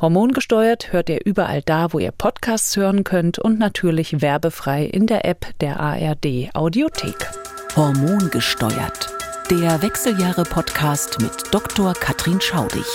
Hormongesteuert hört ihr überall da, wo ihr Podcasts hören könnt und natürlich werbefrei in der App der ARD Audiothek. Hormongesteuert. Der Wechseljahre-Podcast mit Dr. Katrin Schaudig.